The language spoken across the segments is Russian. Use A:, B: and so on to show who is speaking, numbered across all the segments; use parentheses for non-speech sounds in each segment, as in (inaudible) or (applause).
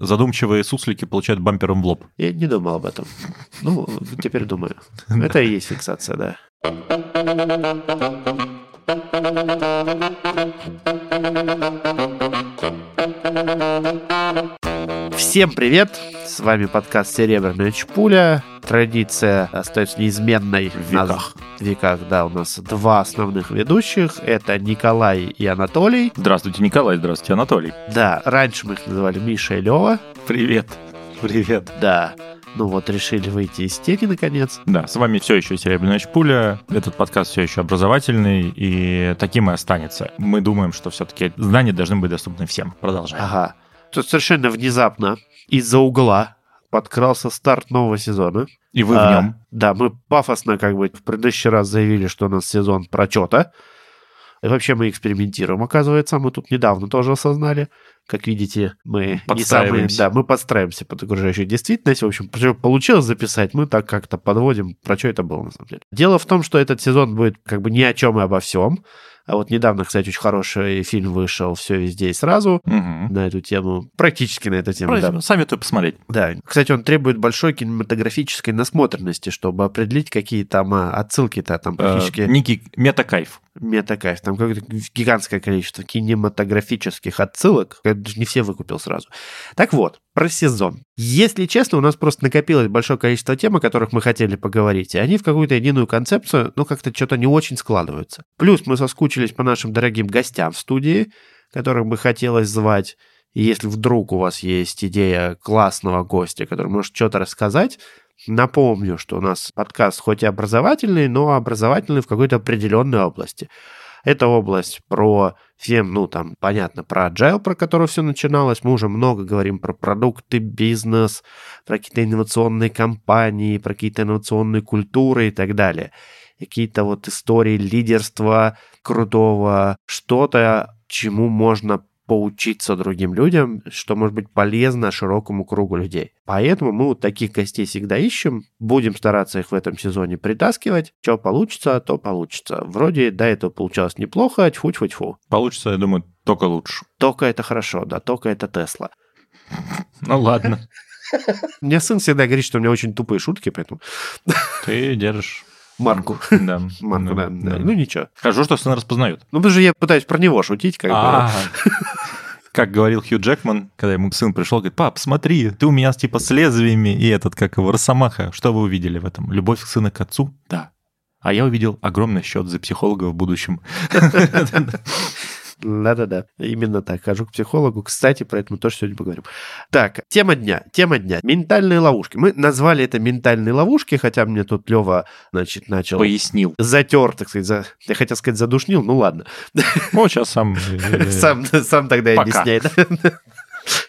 A: задумчивые суслики получают бампером в лоб.
B: Я не думал об этом. Ну, теперь думаю. (laughs) Это и есть фиксация, да. Всем привет! С вами подкаст «Серебряная чпуля». Традиция остается неизменной.
A: В веках.
B: В веках, да, у нас два основных ведущих. Это Николай и Анатолий.
A: Здравствуйте, Николай, здравствуйте, Анатолий.
B: Да, раньше мы их называли Миша и Лева.
A: Привет. Привет.
B: Да. Ну вот, решили выйти из тени, наконец.
A: Да, с вами все еще Серебряная Чпуля. Этот подкаст все еще образовательный, и таким и останется. Мы думаем, что все-таки знания должны быть доступны всем. Продолжаем.
B: Ага. Тут совершенно внезапно из-за угла подкрался старт нового сезона.
A: И вы в
B: А,
A: нем.
B: Да, мы пафосно как бы в предыдущий раз заявили, что у нас сезон прочета. И вообще мы экспериментируем, оказывается. Мы тут недавно тоже осознали. Как видите, мы не самые... Да, мы подстраиваемся под окружающую действительность. В общем, получилось записать, мы так как-то подводим, про что это было на самом деле. Дело в том, что этот сезон будет как бы ни о чем и обо всем. А вот недавно, кстати, очень хороший фильм вышел «Все везде и сразу»
A: Мгм.
B: на эту тему, практически на эту тему, да.
A: Советую посмотреть.
B: Да, кстати, он требует большой кинематографической насмотренности, чтобы определить, какие там а, отсылки-то там практически
A: Э, Некий метакайф.
B: Метакайф. Там какое-то гигантское количество кинематографических отсылок. Я даже не все выкупил сразу. Так вот, про сезон. Если честно, у нас просто накопилось большое количество тем, о которых мы хотели поговорить, и они в какую-то единую концепцию, ну, как-то что-то не очень складываются. Плюс мы соскучились по нашим дорогим гостям в студии, которых бы хотелось звать. И если вдруг у вас есть идея классного гостя, который может что-то рассказать, напомню, что у нас подкаст хоть и образовательный, но образовательный в какой-то определенной области. Это область про всем, ну, там, понятно, про agile, про который все начиналось. Мы уже много говорим про продукты, бизнес, про какие-то инновационные компании, про какие-то инновационные культуры и так далее. Какие-то вот истории лидерства крутого, что-то, чему можно поучиться другим людям, что может быть полезно широкому кругу людей. Поэтому мы вот таких гостей всегда ищем, будем стараться их в этом сезоне притаскивать. Что получится, то получится. Вроде до этого получалось неплохо, тьфу-тьфу-тьфу.
A: Получится, я думаю, только лучше.
B: Только это хорошо, да, только это Тесла.
A: Ну ладно.
B: У меня сын всегда говорит, что у меня очень тупые шутки, поэтому
A: Ты держишь.
B: Марку.
A: Да.
B: Марку, да, да. Ну ничего.
A: Скажу, что сын распознает.
B: Ну, потому что я пытаюсь про него шутить, как бы.
A: А, (laughs) Как говорил Хью Джекман, когда ему сын пришел, говорит, пап, смотри, ты у меня типа с лезвиями, и этот, как его, Росомаха. Что вы увидели в этом? Любовь сына к отцу? Да. А я увидел огромный счет за психолога в будущем. (laughs)
B: Да-да-да, именно так. Хожу к психологу. Кстати, про это мы тоже сегодня поговорим. Так, тема дня. Тема дня. Ментальные ловушки. Мы назвали это ментальные ловушки, хотя мне тут Лева, значит, начал
A: Пояснил.
B: затер, так сказать, за... я хотел сказать задушнил, ну ладно.
A: Вот сейчас сам... э,
B: Сам, сам тогда и
A: Пока.
B: объясняй. да.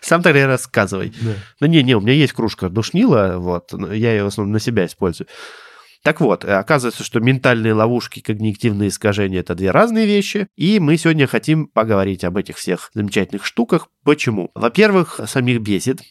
B: Сам тогда и рассказывай. Ну не-не, у меня есть кружка душнила, вот, но я ее в основном на себя использую. Так вот, э, оказывается, что ментальные ловушки и когнитивные искажения – это две разные вещи, и мы сегодня хотим поговорить об этих всех замечательных штуках. Почему? Во-первых, самих бесит.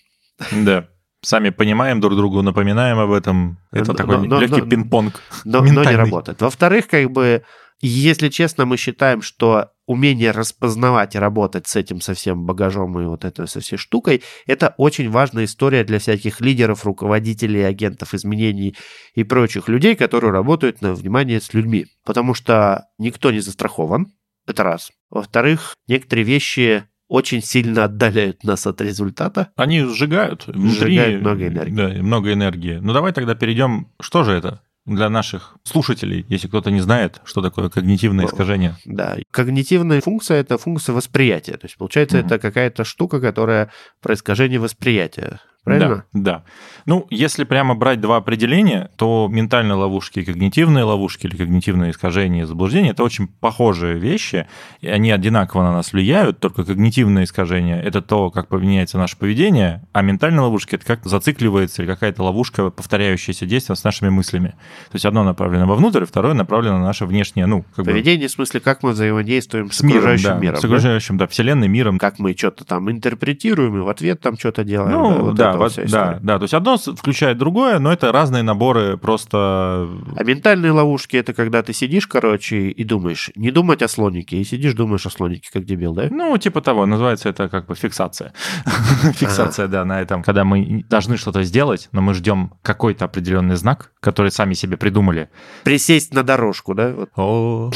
A: Да. Сами понимаем друг другу, напоминаем об этом. Это
B: Но-
A: такой
B: но-
A: легкий пинг-понг.
B: но, но не работает. Во-вторых, как бы, если честно, мы считаем, что умение распознавать и работать с этим со всем багажом и вот этой со всей штукой, это очень важная история для всяких лидеров, руководителей, агентов изменений и прочих людей, которые работают на внимание с людьми. Потому что никто не застрахован, это раз. Во-вторых, некоторые вещи очень сильно отдаляют нас от результата.
A: Они сжигают внутри.
B: Сжигают много энергии.
A: Да, много энергии. Ну давай тогда перейдем. Что же это для наших слушателей, если кто-то не знает, что такое когнитивное искажение?
B: Да, когнитивная функция – это функция восприятия. То есть, получается,
A: Мгм.
B: это какая-то штука, которая про искажение восприятия. Правильно?
A: Да, да. Ну, если прямо брать два определения, то ментальные ловушки и когнитивные ловушки или когнитивные искажения и заблуждения – это очень похожие вещи, и они одинаково на нас влияют, только когнитивные искажения – это то, как поменяется наше поведение, а ментальные ловушки – это как зацикливается или какая-то ловушка, повторяющаяся действие с нашими мыслями. То есть одно направлено вовнутрь, второе направлено на наше внешнее, ну, как бы
B: Поведение в смысле, как мы взаимодействуем с,
A: с миром,
B: окружающим
A: да,
B: миром.
A: с
B: да?
A: окружающим, да, вселенной, миром.
B: Как мы что-то там интерпретируем и в ответ там что-то делаем.
A: Ну,
B: вот
A: да,
B: вот вся
A: да,
B: история.
A: да. То есть одно включает другое, но это разные наборы просто...
B: А ментальные ловушки это когда ты сидишь, короче, и думаешь, не думать о слонике, и сидишь, думаешь о слонике, как дебил, да?
A: Ну, типа того, называется это как бы фиксация. (laughs) Фиксация, да, на этом, когда мы должны что-то сделать, но мы ждем какой-то определенный знак, который сами себе придумали.
B: Присесть на дорожку, да?
A: О.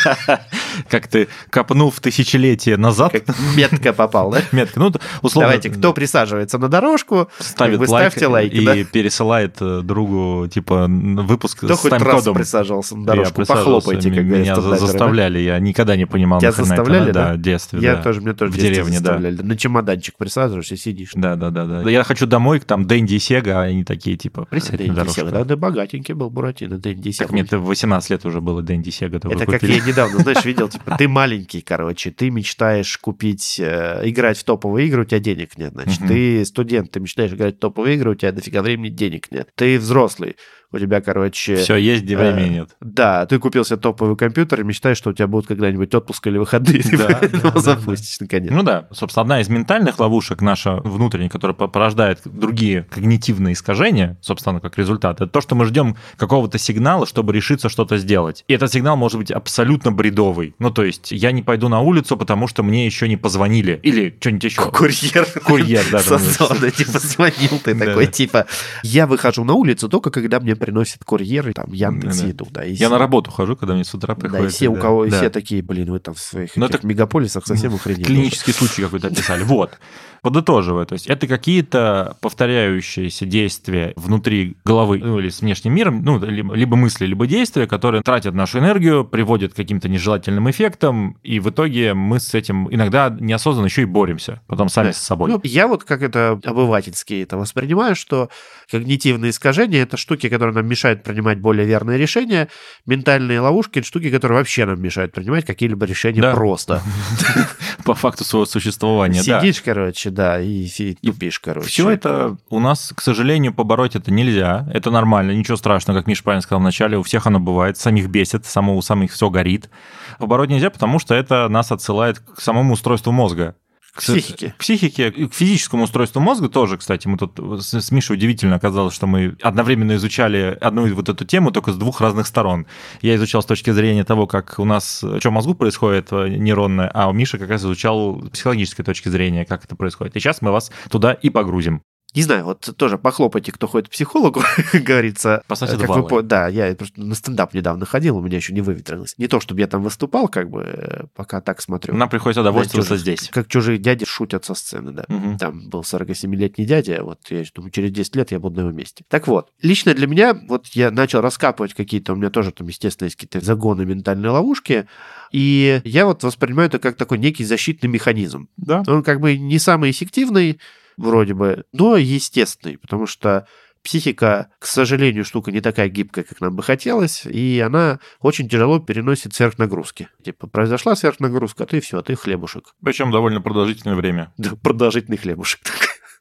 A: (laughs) Как ты копнул в тысячелетие назад.
B: метко попал, да? (laughs)
A: Метка. Ну, условно,
B: Давайте, кто присаживается на дорожку,
A: ставит
B: вы
A: лайк
B: ставьте лайки,
A: и
B: да?
A: пересылает э, другу, типа, выпуск
B: кто
A: с
B: хоть раз присаживался на
A: Я
B: дорожку,
A: присаживался,
B: похлопайте, как
A: Меня
B: да?
A: заставляли, я никогда не понимал.
B: Тебя
A: это
B: заставляли,
A: надо.
B: да?
A: Да, в детстве,
B: Я
A: да.
B: тоже, мне тоже
A: В деревне, да.
B: заставляли. На чемоданчик присаживаешься сидишь.
A: Да, да, да, да. Я хочу домой, там Дэнди и Сега, а они такие, типа, присядь на дорожку.
B: Сега. Да, да, богатенький был Буратино, Дэнди
A: Так
B: Сега.
A: мне-то в 18 лет уже было Дэнди Сега.
B: Это как я недавно, знаешь, видел, (laughs) типа, ты маленький, короче, ты мечтаешь купить, э, играть в топовые игры, у тебя денег нет, значит. Ты студент, ты мечтаешь играть в топовые игры, у тебя дофига времени денег нет. Ты взрослый, у тебя, короче...
A: Все есть, где времени
B: э,
A: нет.
B: Да, ты купил себе топовый компьютер и мечтаешь, что у тебя будут когда-нибудь отпуск или выходные, (laughs) ты
A: Да, да,
B: его
A: да,
B: запустишь наконец.
A: Ну да, собственно, одна из ментальных ловушек наша внутренняя, которая по- порождает другие когнитивные искажения, собственно, как результат, это то, что мы ждем какого-то сигнала, чтобы решиться что-то сделать. И этот сигнал может быть абсолютно бредовый. Ну, то есть, я не пойду на улицу, потому что мне еще не позвонили. Или что-нибудь еще.
B: Курьер.
A: Курьер, да,
B: типа, звонил ты
A: Да,
B: такой,
A: да.
B: типа, я выхожу на улицу только когда мне приносит курьер, и там, Яндекс
A: Да, да.
B: еду, да. и
A: Я
B: все-
A: на работу хожу, когда мне с утра
B: Да,
A: приходит.
B: и все, у
A: да,
B: кого, и
A: да.
B: все такие, блин, вы там в своих
A: Ну, это
B: мегаполисах совсем охренели.
A: Клинический случай какой-то описали. Вот. Подытоживая, то есть это какие-то повторяющиеся действия внутри головы ну, или с внешним миром, ну, либо, мысли, либо действия, которые тратят нашу энергию, приводят к каким-то нежелательным эффектам, и в итоге мы с этим иногда неосознанно еще и боремся, потом сами
B: Да.
A: с собой.
B: Ну, я вот как это обывательски это воспринимаю, что когнитивные искажения — это штуки, которые нам мешают принимать более верные решения, ментальные ловушки — это штуки, которые вообще нам мешают принимать какие-либо решения
A: Да.
B: просто. (laughs)
A: По факту своего существования.
B: Сидишь, короче, да, и фи- тупишь, короче.
A: Все это у нас, к сожалению, побороть это нельзя. Это нормально, ничего страшного, как Миша правильно сказал вначале, у всех оно бывает, самих бесит, самого, у самих все горит. Побороть нельзя, потому что это нас отсылает к самому устройству мозга.
B: К психике.
A: К психике, к физическому устройству мозга тоже, кстати. Мы тут с, Мишей удивительно оказалось, что мы одновременно изучали одну вот эту тему, только с двух разных сторон. Я изучал с точки зрения того, как у нас, что в мозгу происходит э, нейронное, а у Миши как раз изучал с психологической точки зрения, как это происходит. И сейчас мы вас туда и погрузим.
B: Не знаю, вот тоже похлопайте, кто ходит к психологу, (laughs) говорится.
A: Поставьте
B: Как
A: два
B: вы Да, я просто на стендап недавно ходил, у меня еще не выветрилось. Не то, чтобы я там выступал, как бы, э, пока так смотрю.
A: Нам приходится довольствоваться здесь.
B: Как чужие дяди шутят со сцены, да.
A: Мгм.
B: Там был 47-летний дядя, вот я думаю, через 10 лет я буду на его месте. Так вот, лично для меня, вот я начал раскапывать какие-то, у меня тоже там, естественно, есть какие-то загоны, ментальные ловушки, и я вот воспринимаю это как такой некий защитный механизм.
A: Да.
B: Он как бы не самый эффективный, вроде бы, но естественный, потому что психика, к сожалению, штука не такая гибкая, как нам бы хотелось, и она очень тяжело переносит сверхнагрузки. Типа, произошла сверхнагрузка, а ты все, ты хлебушек.
A: Причем довольно продолжительное время. (laughs)
B: Да, продолжительный хлебушек.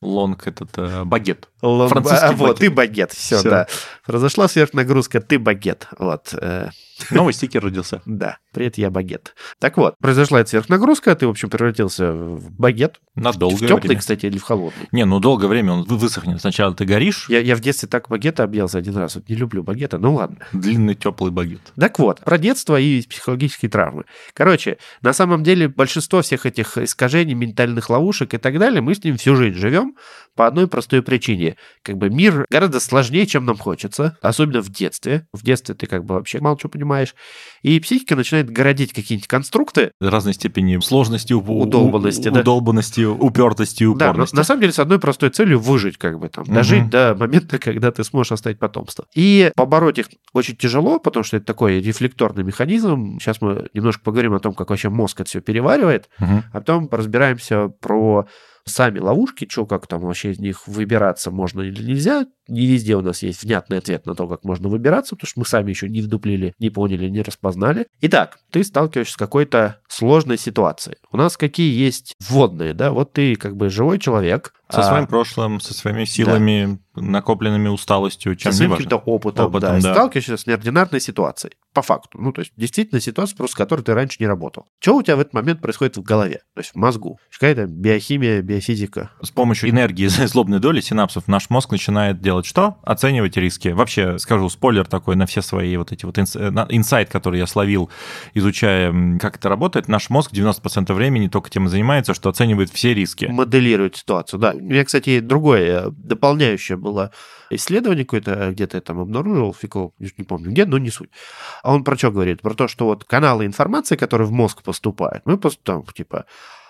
A: Лонг этот э, багет.
B: Лом-
A: Французский
B: а, вот,
A: багет.
B: ты багет, все,
A: Всё.
B: да. Произошла сверхнагрузка, ты багет. Вот, э, (laughs)
A: Новый стикер родился.
B: да, привет, я багет. Так вот, произошла эта сверхнагрузка, ты, в общем, превратился в багет.
A: На
B: в
A: долгое
B: теплый,
A: время.
B: кстати, или в холодный.
A: Не, ну долгое время он вы- высохнет. Сначала ты горишь,
B: Я, я в детстве так багета объелся один раз. Вот не люблю багета, ну ладно.
A: длинный теплый багет.
B: Так вот, про детство и психологические травмы. Короче, на самом деле большинство всех этих искажений, ментальных ловушек и так далее, мы с ним всю жизнь живем по одной простой причине. Как бы мир гораздо сложнее, чем нам хочется, особенно в детстве. В детстве ты как бы вообще мало чего понимаешь. И психика начинает городить какие-нибудь конструкты.
A: Разной степени сложности, у- у-
B: Удолбанности, да.
A: удолбанности, упертости,
B: Да, но
A: упорности.
B: на самом деле с одной простой целью выжить, как бы там, дожить до момента, когда ты сможешь оставить потомство. И побороть их очень тяжело, потому что это такой рефлекторный механизм. Сейчас мы немножко поговорим о том, как вообще мозг это все переваривает,
A: Мгм.
B: а потом разбираемся про сами ловушки, что как там вообще из них выбираться можно или нельзя. Не везде у нас есть внятный ответ на то, как можно выбираться, потому что мы сами еще не вдуплили, не поняли, не распознали. Итак, ты сталкиваешься с какой-то сложной ситуацией. У нас какие есть вводные, да? Вот ты как бы живой человек,
A: со
B: а,
A: своим прошлым, со своими силами, да. накопленными усталостью, чем
B: со своим каким-то опытом,
A: опытом
B: да, да. сталкиваешься с неординарной ситуацией. По факту. Ну, то есть, действительно, ситуация, просто с которой ты раньше не работал. Что у тебя в этот момент происходит в голове? То есть, в мозгу? Какая-то биохимия, биофизика?
A: С помощью энергии (laughs) злобной доли синапсов наш мозг начинает делать что? Оценивать риски. Вообще, скажу спойлер такой на все свои вот эти вот инсайт, который я словил, изучая, как это работает. Наш мозг 90% времени только тем и занимается, что оценивает все риски.
B: Моделирует ситуацию, да. Меня, кстати, другое, дополняющее было исследование какое-то, где-то я там обнаружил, фиг не помню где, но не суть. А он про что говорит? Про то, что вот каналы информации, которые в мозг поступают, мы просто там, типа,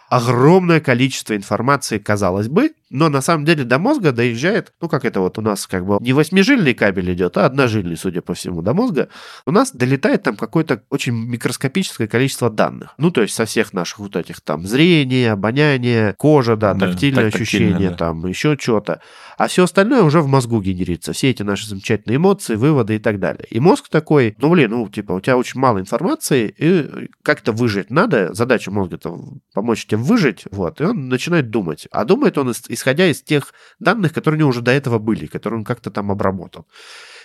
B: огромное количество информации, казалось бы, но на самом деле до мозга доезжает, ну как это вот у нас как бы не восьмижильный кабель идет, а одножильный, судя по всему, до мозга, у нас долетает там какое-то очень микроскопическое количество данных. Ну то есть со всех наших вот этих там зрение, обоняние, кожа, да, да тактильное так, ощущение, да. там еще что-то. А все остальное уже в мозгу генерится. Все эти наши замечательные эмоции, выводы и так далее. И мозг такой, ну блин, ну типа у тебя очень мало информации, и как-то выжить надо, задача мозга-то помочь тебе выжить, вот, и он начинает думать. А думает он исходя из тех данных, которые у него уже до этого были, которые он как-то там обработал.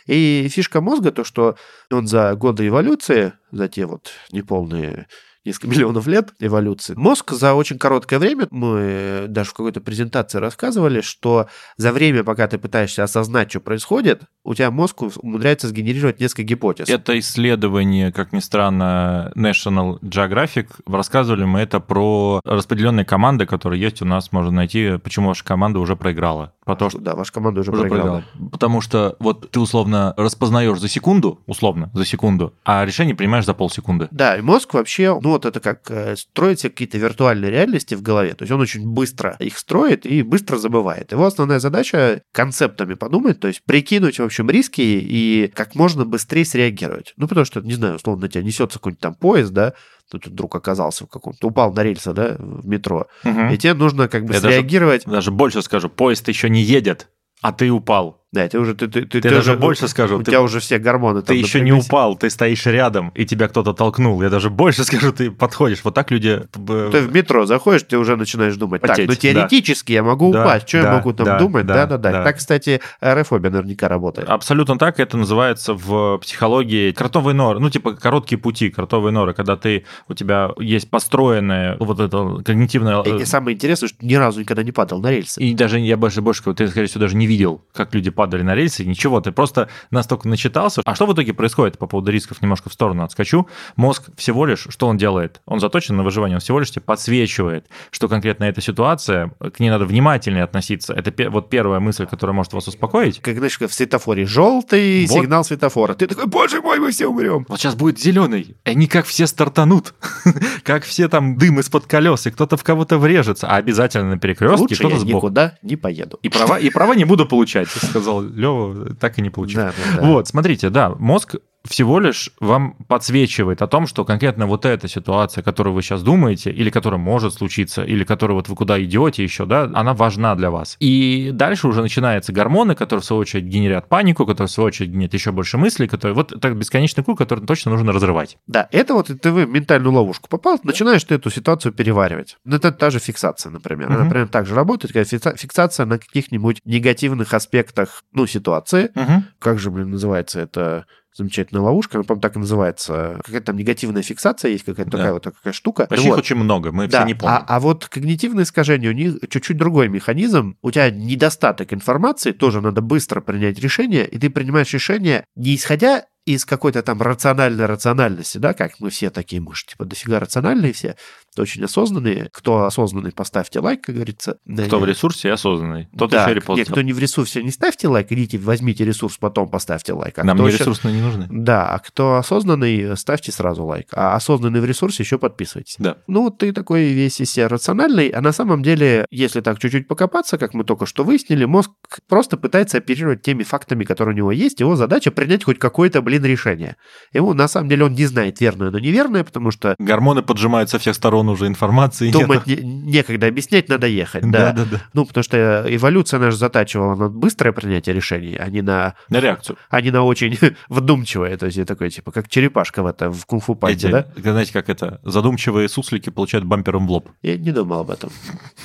B: И фишка мозга то, что он за годы эволюции, за те вот неполные несколько миллионов лет эволюции. Мозг за очень короткое время, мы даже в какой-то презентации рассказывали, что за время, пока ты пытаешься осознать, что происходит, у тебя мозг умудряется сгенерировать несколько гипотез.
A: Это исследование, как ни странно, National Geographic. Рассказывали мы это про распределенные команды, которые есть у нас, можно найти, почему ваша команда уже проиграла.
B: Потому что, да, ваша команда уже, уже проиграла.
A: проиграла. Потому что вот ты условно распознаешь за секунду, условно, за секунду, а решение принимаешь за полсекунды.
B: Да, и мозг вообще, ну вот это как э, строить себе какие-то виртуальные реальности в голове. То есть он очень быстро их строит и быстро забывает. Его основная задача концептами подумать, то есть прикинуть, в общем, риски и как можно быстрее среагировать. Ну, потому что, не знаю, условно, на тебя несется какой-нибудь там поезд, да, тут вдруг оказался в каком-то, упал на рельсы, да, в метро, угу. и тебе нужно как бы Я среагировать.
A: Даже, даже больше скажу, поезд еще не едет, а ты упал.
B: Да, ты уже... Ты, ты, ты,
A: ты даже уже, больше скажу.
B: У ты, тебя уже все гормоны
A: Ты еще не упал, ты стоишь рядом, и тебя кто-то толкнул. Я даже больше (laughs) скажу, ты подходишь. Вот так люди...
B: Ты в метро заходишь, ты уже начинаешь думать, Потеть, так, ну теоретически да. я могу да, упасть, что да, я могу там да, думать? Да-да-да. Да, так, кстати, аэрофобия наверняка работает.
A: Абсолютно так. Это называется в психологии кротовые норы. Ну, типа короткие пути, кротовые норы, когда ты, у тебя есть построенная вот это когнитивное...
B: И, и самое интересное, что ни разу никогда не падал на рельсы.
A: И даже я больше, больше, ты, скорее всего, даже не видел, как люди падали на рельсы, ничего ты просто настолько начитался. А что в итоге происходит по поводу рисков, немножко в сторону отскочу. Мозг всего лишь, что он делает? Он заточен на выживание, он всего лишь тебе подсвечивает, что конкретно эта ситуация, к ней надо внимательнее относиться. Это вот первая мысль, которая может вас успокоить.
B: Как, знаешь, в светофоре желтый вот. сигнал светофора. Ты такой, боже мой, мы все умрем.
A: Вот сейчас будет зеленый. Они как все стартанут. (laughs) как все там дым из-под колес, и кто-то в кого-то врежется. А обязательно на перекрестке кто-то сбоку.
B: никуда не поеду.
A: И права, и права не буду получать, сказал Лева так и не получилось. Да, да, да. Вот, смотрите, да, мозг всего лишь вам подсвечивает о том, что конкретно вот эта ситуация, которую вы сейчас думаете, или которая может случиться, или которую вот вы куда идете еще, да, она важна для вас. И дальше уже начинаются гормоны, которые в свою очередь генерят панику, которые в свою очередь генерят еще больше мыслей, которые вот это бесконечный круг, который точно нужно разрывать.
B: Да, это вот ты в ментальную ловушку попал, начинаешь ты эту ситуацию переваривать. Ну, это та же фиксация, например. Она, например, так же работает, когда фиксация на каких-нибудь негативных аспектах, ну, ситуации. Угу. Как же, блин, называется это? Замечательная ловушка, она, по-моему, так и называется. Какая-то там негативная фиксация есть, какая-то да. такая вот такая штука.
A: Почти вот. очень много, мы да. все не помним.
B: А, а вот когнитивное искажение, у них чуть-чуть другой механизм. У тебя недостаток информации, тоже надо быстро принять решение, и ты принимаешь решение не исходя из какой-то там рациональной рациональности, да, как мы все такие, мы же типа дофига рациональные все, очень осознанные. Кто осознанный, поставьте лайк, как говорится.
A: Кто в ресурсе осознанный, тот да, еще репост.
B: Нет, кто не в ресурсе, не ставьте лайк, идите, возьмите ресурс, потом поставьте лайк. А
A: Нам
B: не
A: еще... ресурсные не нужны.
B: Да, а кто осознанный, ставьте сразу лайк. А осознанный в ресурсе еще подписывайтесь.
A: Да.
B: Ну, вот ты такой весь из себя рациональный, а на самом деле, если так чуть-чуть покопаться, как мы только что выяснили, мозг просто пытается оперировать теми фактами, которые у него есть. Его задача принять хоть какое-то, блин, решение. Ему, на самом деле, он не знает, верное оно неверное, потому что...
A: Гормоны поджимают со всех сторон тонн уже информации
B: Думать не- некогда объяснять, надо ехать, да.
A: да, да.
B: Ну, потому что эволюция наша затачивала на быстрое принятие решений, а не на,
A: На реакцию.
B: а не на очень (laughs) вдумчивое. То есть я такой, типа, как черепашка в, это, в кунг-фу панде, да?
A: знаете, как это, задумчивые суслики получают бампером в лоб.
B: Я не думал об этом.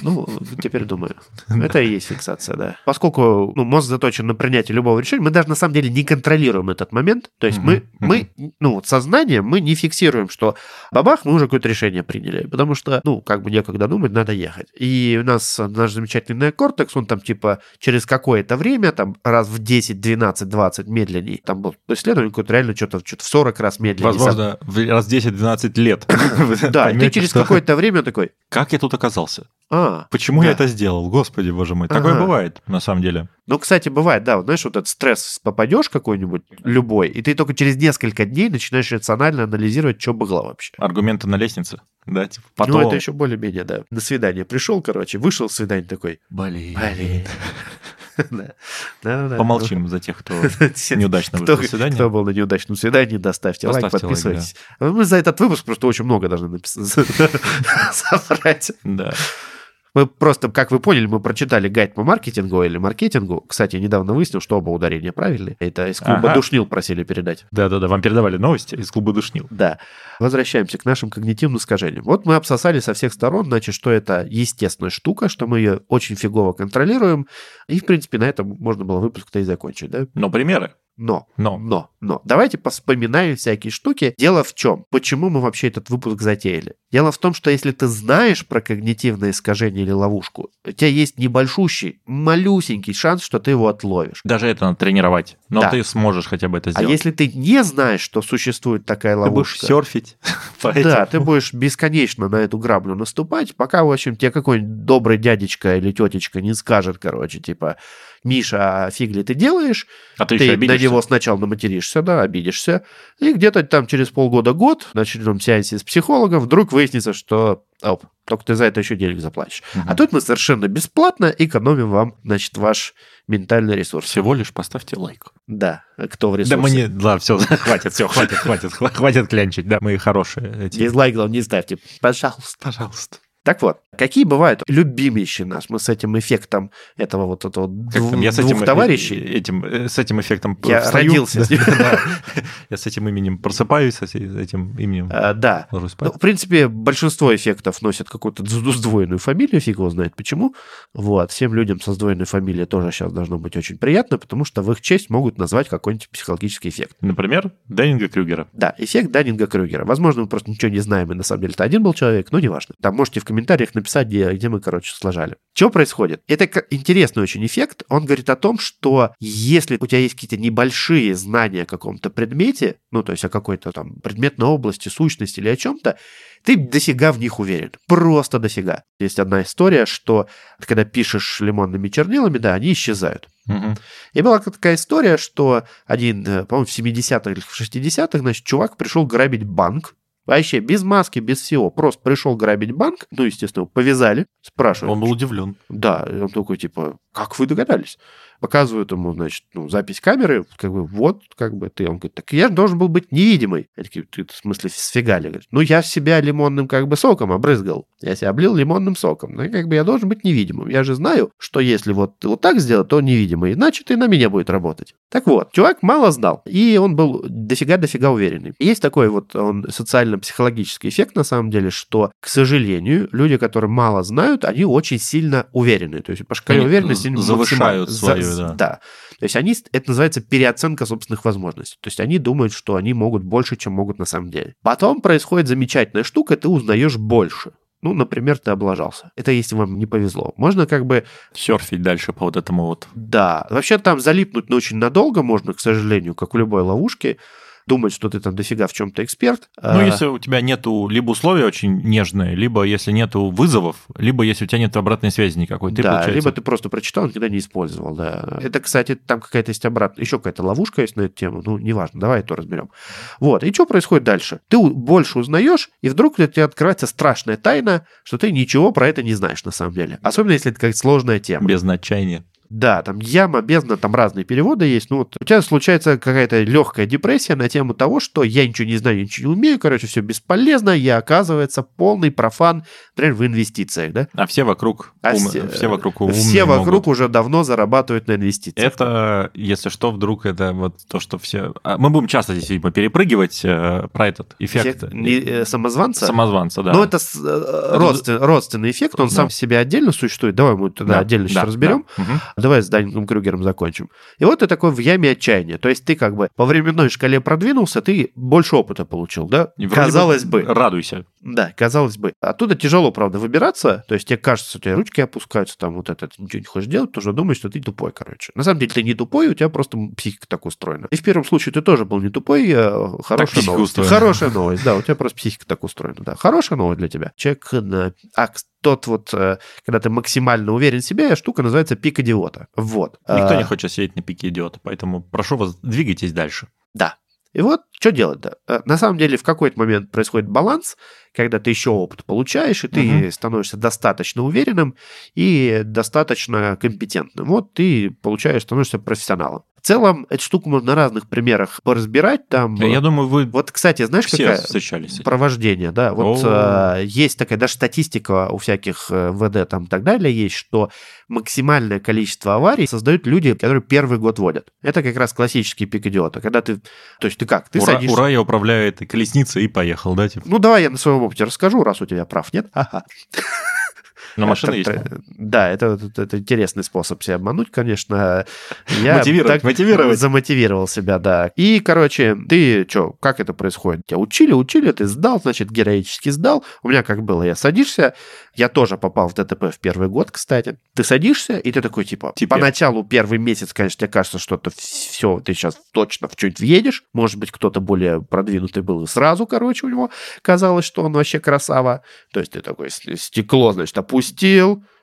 B: Ну, теперь думаю. (laughs) Это и есть фиксация, да. Поскольку ну, мозг заточен на принятие любого решения, мы даже на самом деле не контролируем этот момент. То есть мы, мы, ну, вот сознанием мы не фиксируем, что бабах, мы уже какое-то решение приняли. Потому что, ну, как бы некогда думать, надо ехать. И у нас наш замечательный неокортекс, он там типа через какое-то время, там раз в 10, 12, 20 медленнее, там был исследование какое-то реально что-то что в 40 раз медленнее.
A: Возможно, в раз 10-12 лет. (laughs)
B: Да, ты через какое-то время такой,
A: Как я тут оказался?
B: а,
A: Почему я это сделал? Господи, боже мой. Такое бывает, на самом деле.
B: Ну, кстати, бывает, да, вот знаешь, вот этот стресс попадешь какой-нибудь, любой, и ты только через несколько дней начинаешь рационально анализировать, что было вообще.
A: Аргументы на лестнице. Да, типа, потом...
B: Ну, это еще более-менее, да. На свидание пришел, короче, вышел с свидания такой,
A: Блин.
B: блин. (laughs) Да. Да-да-да.
A: Помолчим за тех, кто (laughs) неудачно вышел с свидания.
B: кто был на неудачном свидании, доставьте, лайк, подписывайтесь. Мы за этот выпуск просто очень много должны написать. (laughs) собрать.
A: Да.
B: Мы просто, как вы поняли, мы прочитали гайд по маркетингу или маркетингу. Кстати, недавно выяснил, что оба ударения правильные. Это из клуба
A: Ага.
B: Душнил просили передать.
A: Да-да-да, вам передавали новости из клуба Душнил.
B: Да. Возвращаемся к нашим когнитивным искажениям. Вот мы обсосали со всех сторон, значит, что это естественная штука, что мы ее очень фигово контролируем. И, в принципе, на этом можно было выпуск-то и закончить, да?
A: Но примеры.
B: Но,
A: Но.
B: но, но. Давайте поспоминаем всякие штуки. Дело в чем? Почему мы вообще этот выпуск затеяли? Дело в том, что если ты знаешь про когнитивное искажение или ловушку, у тебя есть небольшущий, малюсенький шанс, что ты его отловишь.
A: Даже это надо тренировать. Но
B: Да.
A: ты сможешь хотя бы это
B: А
A: сделать.
B: если ты не знаешь, что существует такая
A: ты будешь
B: ловушка...
A: серфить (laughs) по
B: Да, ты будешь бесконечно на эту граблю наступать, пока, в общем, тебе какой-нибудь добрый дядечка или тетечка не скажет, короче, типа, Миша, а фиг ли ты делаешь?
A: А ты,
B: Ты,
A: еще
B: на него сначала наматеришься, да, обидишься, и где-то там через полгода-год на очередном сеансе с психологом вдруг выяснится, что, оп, только ты за это еще денег заплатишь.
A: Мгм.
B: А тут мы совершенно бесплатно экономим вам, значит, ваш ментальный ресурс.
A: Всего лишь поставьте лайк.
B: Да, кто в
A: Да
B: ресурсе.
A: мы не... Ладно, все, хватит, все, хватит, хватит, хва- хватит клянчить. Да, мы хорошие. эти.
B: Дизлайк, не ставьте. Пожалуйста.
A: Пожалуйста.
B: Так вот, какие бывают любимейшие нас? Мы с этим эффектом этого вот этого двух,
A: там, я с
B: двух
A: этим,
B: товарищей.
A: э, Этим, э, с этим эффектом
B: Я
A: встаю.
B: родился с ним.
A: Да. (laughs) Я с этим именем просыпаюсь, с этим именем
B: А, да. Ну, в принципе, большинство эффектов носят какую-то сдвоенную фамилию, фиг его знает почему. Вот, всем людям со сдвоенной фамилией тоже сейчас должно быть очень приятно, потому что в их честь могут назвать какой-нибудь психологический эффект.
A: Например, Деннинга Крюгера.
B: Да, эффект Даннинга-Крюгера. Возможно, мы просто ничего не знаем, и на самом деле это один был человек, но неважно. Там можете в комментариях написать, где, где мы, короче, сложали. Что происходит? Это интересный очень эффект. Он говорит о том, что если у тебя есть какие-то небольшие знания о каком-то предмете, ну, то есть о какой-то там предметной области, сущности или о чем-то, ты дофига в них уверен. Просто дофига. Есть одна история, что когда пишешь лимонными чернилами, да, они исчезают. И была такая история, что один, э, по-моему, в 70-х или в 60-х, значит, чувак пришел грабить банк. Вообще, без маски, без всего. Просто пришел грабить банк. Ну, естественно, повязали. Спрашивают.
A: Он был удивлен.
B: Да, он такой, типа, как вы догадались? Показывают ему, значит, ну, запись камеры, как бы, вот, как бы ты. Он говорит, так я же должен был быть невидимый. Они такие, ты в смысле сфигали? Говорит, ну, я себя лимонным, как бы, соком обрызгал. Я себя облил лимонным соком. Ну, как бы я должен быть невидимым. Я же знаю, что если вот, вот так сделать, то невидимый. Иначе ты на меня будет работать. Так вот, чувак мало знал, и он был дофига-дофига уверенный. Есть такой вот он социально-психологический эффект, на самом деле, что, к сожалению, люди, которые мало знают, они очень сильно уверены. То есть по шкале
A: Они
B: уверенности они
A: завышают
B: максимально-
A: свою, да.
B: Да. То есть они, это называется переоценка собственных возможностей. То есть они думают, что они могут больше, чем могут на самом деле. Потом происходит замечательная штука, ты узнаешь больше. Ну, например, ты облажался. Это если вам не повезло. Можно как бы
A: Серфить дальше по вот этому вот.
B: да, вообще там залипнуть ну, очень надолго можно, к сожалению, как в любой ловушке. Думать, что ты там дофига в чем-то эксперт.
A: Ну,
B: А,
A: если у тебя нету либо условия очень нежные, либо если нету вызовов, либо если у тебя нет обратной связи никакой. Ты,
B: да,
A: получается,
B: либо ты просто прочитал, никогда не использовал, да. Это, кстати, там какая-то есть обратная, еще какая-то ловушка есть на эту тему, ну, неважно, давай это разберем. Вот, и что происходит дальше? Ты больше узнаешь, и вдруг для тебя открывается страшная тайна, что ты ничего про это не знаешь на самом деле. Особенно, если это какая-то сложная тема.
A: без отчаяния.
B: Да, там яма, бездна, там разные переводы есть. Ну вот у тебя случается какая-то легкая депрессия на тему того, что я ничего не знаю, ничего не умею, короче, все бесполезно, я, оказывается, полный профан, например, в инвестициях, да?
A: А все вокруг,
B: А
A: ум-
B: все-
A: все вокруг умные
B: Все вокруг
A: могут.
B: уже давно зарабатывают на инвестициях.
A: Это, если что, вдруг это вот то, что все... А Мы будем часто здесь, видимо, перепрыгивать э, про этот эффект.
B: Эффект не- э, самозванца?
A: Самозванца, да.
B: Ну, это э, родствен- родственный эффект, он
A: Да.
B: сам себе отдельно существует. Давай мы тогда
A: Да,
B: отдельно сейчас
A: да,
B: разберем.
A: да.
B: Давай с Даниэлем Крюгером закончим. И вот ты такой в яме отчаяния. То есть ты как бы по временной шкале продвинулся, ты больше опыта получил, да?
A: И
B: Казалось бы.
A: Радуйся.
B: Да, казалось бы. Оттуда тяжело, правда, выбираться. То есть тебе кажется, у тебя ручки опускаются, там вот это, ты ничего не хочешь делать, что думаешь, что ты тупой, короче. На самом деле ты не тупой, у тебя просто психика так устроена. И в первом случае ты тоже был не тупой, э, хорошая новость.
A: устроена.
B: Хорошая новость, да, у тебя просто психика так устроена, да. Хорошая новость для тебя. Человек на... А, кс- тот вот, э, когда ты максимально уверен в себе, штука называется пик идиота. Вот.
A: Никто
B: А,
A: не хочет сидеть на пике идиота, поэтому прошу вас, двигайтесь дальше.
B: Да. И вот что делать-то? Э, На самом деле в какой-то момент происходит баланс, когда ты еще опыт получаешь, и ты
A: Мгм.
B: становишься достаточно уверенным и достаточно компетентным. Вот ты получаешь, становишься профессионалом. В целом, эту штуку можно на разных примерах поразбирать. Там,
A: Я думаю, вы
B: вот, кстати, знаешь,
A: все
B: какая
A: встречались
B: провождение, да, вот э, есть такая даже статистика у всяких э, ВД там и так далее есть, что максимальное количество аварий создают люди, которые первый год водят. Это как раз классический пик идиота, когда ты, то есть ты как, ты
A: ура,
B: садишься...
A: ура, я управляю этой колесницей и поехал, да? Типа.
B: Ну, давай я на своем опыте расскажу, раз у тебя прав нет. Ага.
A: Но машина
B: Это-
A: есть.
B: это- Да, это, это, это интересный способ себя обмануть, конечно. (laughs) Я
A: Мотивировать,
B: так
A: мотивировать.
B: Замотивировал себя, да. И, короче, ты что, как это происходит? Тебя учили, учили, ты сдал, значит, героически сдал. У меня как было, я садишься, я тоже попал в ДТП в первый год, кстати. Ты садишься, и ты такой, типа,
A: Типа.
B: поначалу первый месяц, конечно, тебе кажется, что это все, ты сейчас точно в что-нибудь въедешь. Может быть, кто-то более продвинутый был и сразу, короче, у него казалось, что он вообще красава. То есть ты такой стекло, значит, опустил,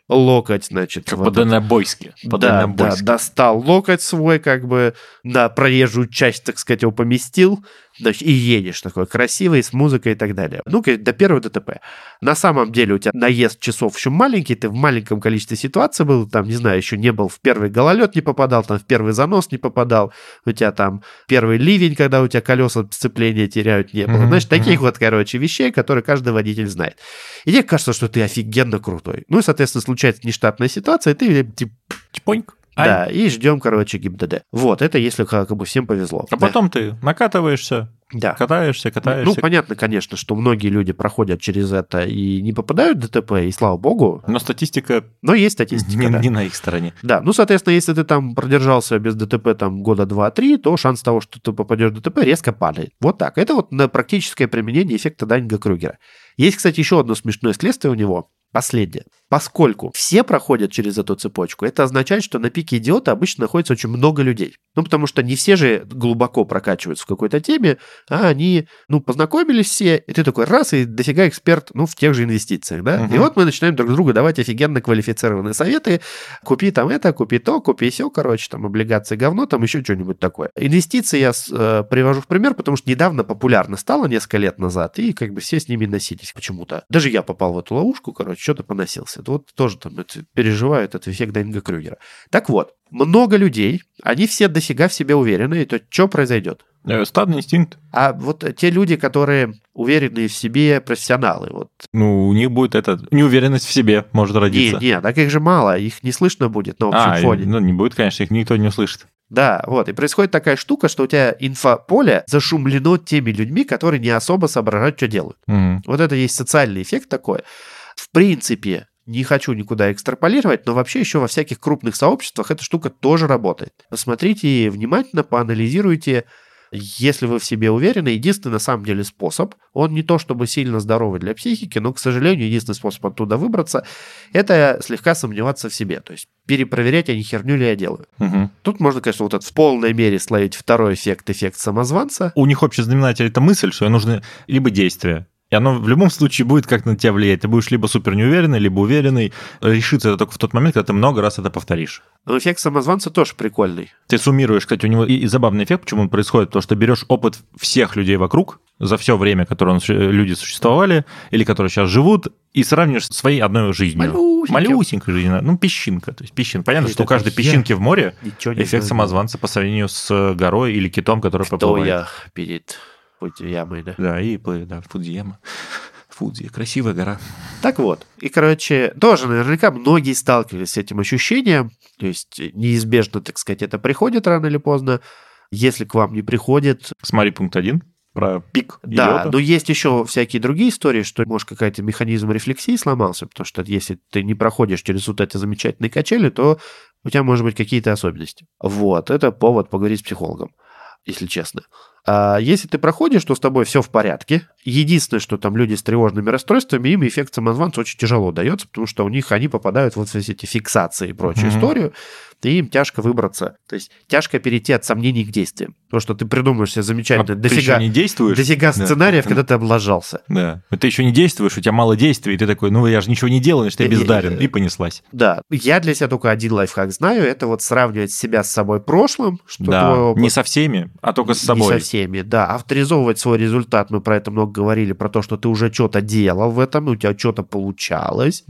B: локоть, значит,
A: Как
B: вот это-
A: по-дальнобойски.
B: да, да, достал локоть свой, как бы на проезжую часть, так сказать, его поместил, и едешь такой красивый, с музыкой и так далее. Ну, ка- до первого ДТП. На самом деле у тебя наезд часов еще маленький, ты в маленьком количестве ситуаций был, там, не знаю, еще не был в первый гололед не попадал, там, в первый занос не попадал, у тебя там первый ливень, когда у тебя колеса сцепления теряют, не было. Значит, таких вот, короче, вещей, которые каждый водитель знает. И тебе кажется, что ты офигенно крутой. Ну и, соответственно, случается нештатная ситуация, и ты типа,
A: Чпоньк. Ай.
B: да, и ждем, короче, ГИБДД. Вот, это если как бы всем повезло.
A: А потом ты накатываешься,
B: да.
A: катаешься,
B: Ну,
A: катаешься.
B: понятно, конечно, что многие люди проходят через это и не попадают в ДТП, и слава богу,
A: Но статистика
B: но есть статистика,
A: не,
B: да.
A: не на их стороне.
B: Да, ну, соответственно, если ты там продержался без ДТП там года 2-3, то шанс того, что ты попадешь в ДТП, резко падает. Вот так. Это вот на практическое применение эффекта Данинга Крюгера. Есть, кстати, еще одно смешное следствие у него. Последнее. Поскольку все проходят через эту цепочку, это означает, что на пике идиота обычно находится очень много людей. Ну, потому что не все же глубоко прокачиваются в какой-то теме, а они, ну, познакомились все, и ты такой раз, и дофига эксперт, ну, в тех же инвестициях, да?
A: Мгм.
B: И вот мы начинаем друг другу давать офигенно квалифицированные советы, купи там это, купи то, купи все, короче, там облигации говно, там еще что-нибудь такое. Инвестиции я э, привожу в пример, потому что недавно популярно стало, несколько лет назад, и как бы все с ними носились почему-то. Даже я попал в эту ловушку, короче, что-то поносился. Вот тоже там это, переживаю этот эффект Дайнга Крюгера. Так вот, много людей, они все дофига в себе уверены, и то что произойдет?
A: Э, Стадный инстинкт.
B: А вот те люди, которые уверенные в себе профессионалы, вот
A: Ну, у них будет эта неуверенность в себе может
B: не,
A: родиться.
B: не, таких же мало, их не слышно будет на общем
A: а,
B: фоне.
A: ну не будет, конечно, их никто не услышит.
B: Да, вот. И происходит такая штука, что у тебя инфополе зашумлено теми людьми, которые не особо соображают, что делают.
A: Мгм.
B: Вот это есть социальный эффект такой. В принципе, не хочу никуда экстраполировать, но вообще еще во всяких крупных сообществах эта штука тоже работает. Посмотрите внимательно, поанализируйте. Если вы в себе уверены, единственный на самом деле способ, он не то чтобы сильно здоровый для психики, но, к сожалению, единственный способ оттуда выбраться, это слегка сомневаться в себе. То есть перепроверять, а не херню ли я делаю.
A: Мгм.
B: Тут можно, конечно, вот это в полной мере словить второй эффект, эффект самозванца.
A: У них общий знаменатель это мысль, что нужно либо действие. И оно в любом случае будет как на тебя влиять. Ты будешь либо супер неуверенный, либо уверенный. Решится это только в тот момент, когда ты много раз это повторишь.
B: Но эффект самозванца тоже прикольный.
A: Ты суммируешь, кстати, у него и, и забавный эффект, почему он происходит, то, что берешь опыт всех людей вокруг за все время, которое он люди существовали или которые сейчас живут, и сравниваешь своей одной жизнью. Малюсенькая жизнь, ну, песчинка. То есть песчинка. Понятно,
B: Это
A: что у каждой песчинки в море эффект
B: знаю.
A: самозванца по сравнению с горой или китом, который
B: Кто
A: поплывает.
B: я перед Фудзиямой, да?
A: Да, и плывет, да, Фудзияма. Фудзи, красивая гора.
B: Так вот, и, короче, тоже наверняка многие сталкивались с этим ощущением, то есть неизбежно, так сказать, это приходит рано или поздно. Если к вам не приходит,
A: Смотри пункт один про пик
B: да,
A: идиота.
B: но есть еще всякие другие истории, что, может, какой-то механизм рефлексии сломался, потому что если ты не проходишь через вот эти замечательные качели, то у тебя, может быть, какие-то особенности. Вот, это повод поговорить с психологом, если честно. А если ты проходишь, то с тобой все в порядке. Единственное, что там люди с тревожными расстройствами, им эффект самозванца очень тяжело дается, потому что у них они попадают вот в эти фиксации и прочую
A: Мгм.
B: историю, и им тяжко выбраться. То есть тяжко перейти от сомнений к действиям. То, что ты придумаешь себе
A: А
B: замечательно,
A: ты
B: дофига,
A: не действуешь?
B: дофига
A: Да.
B: сценариев, когда ты облажался.
A: Да. Ты еще не действуешь, у тебя мало действий, и ты такой, ну я же ничего не делаю, значит я
B: Э,
A: бездарен.
B: э.
A: И понеслась.
B: Да, я для себя только один лайфхак знаю, это вот сравнивать себя с собой прошлым, что твой
A: Да,
B: опыт-
A: не со всеми, а только с
B: Не
A: собой.
B: со всеми, да. Авторизовывать свой результат, мы про это много говорили, про то, что ты уже что-то делал в этом, у тебя что-то получалось.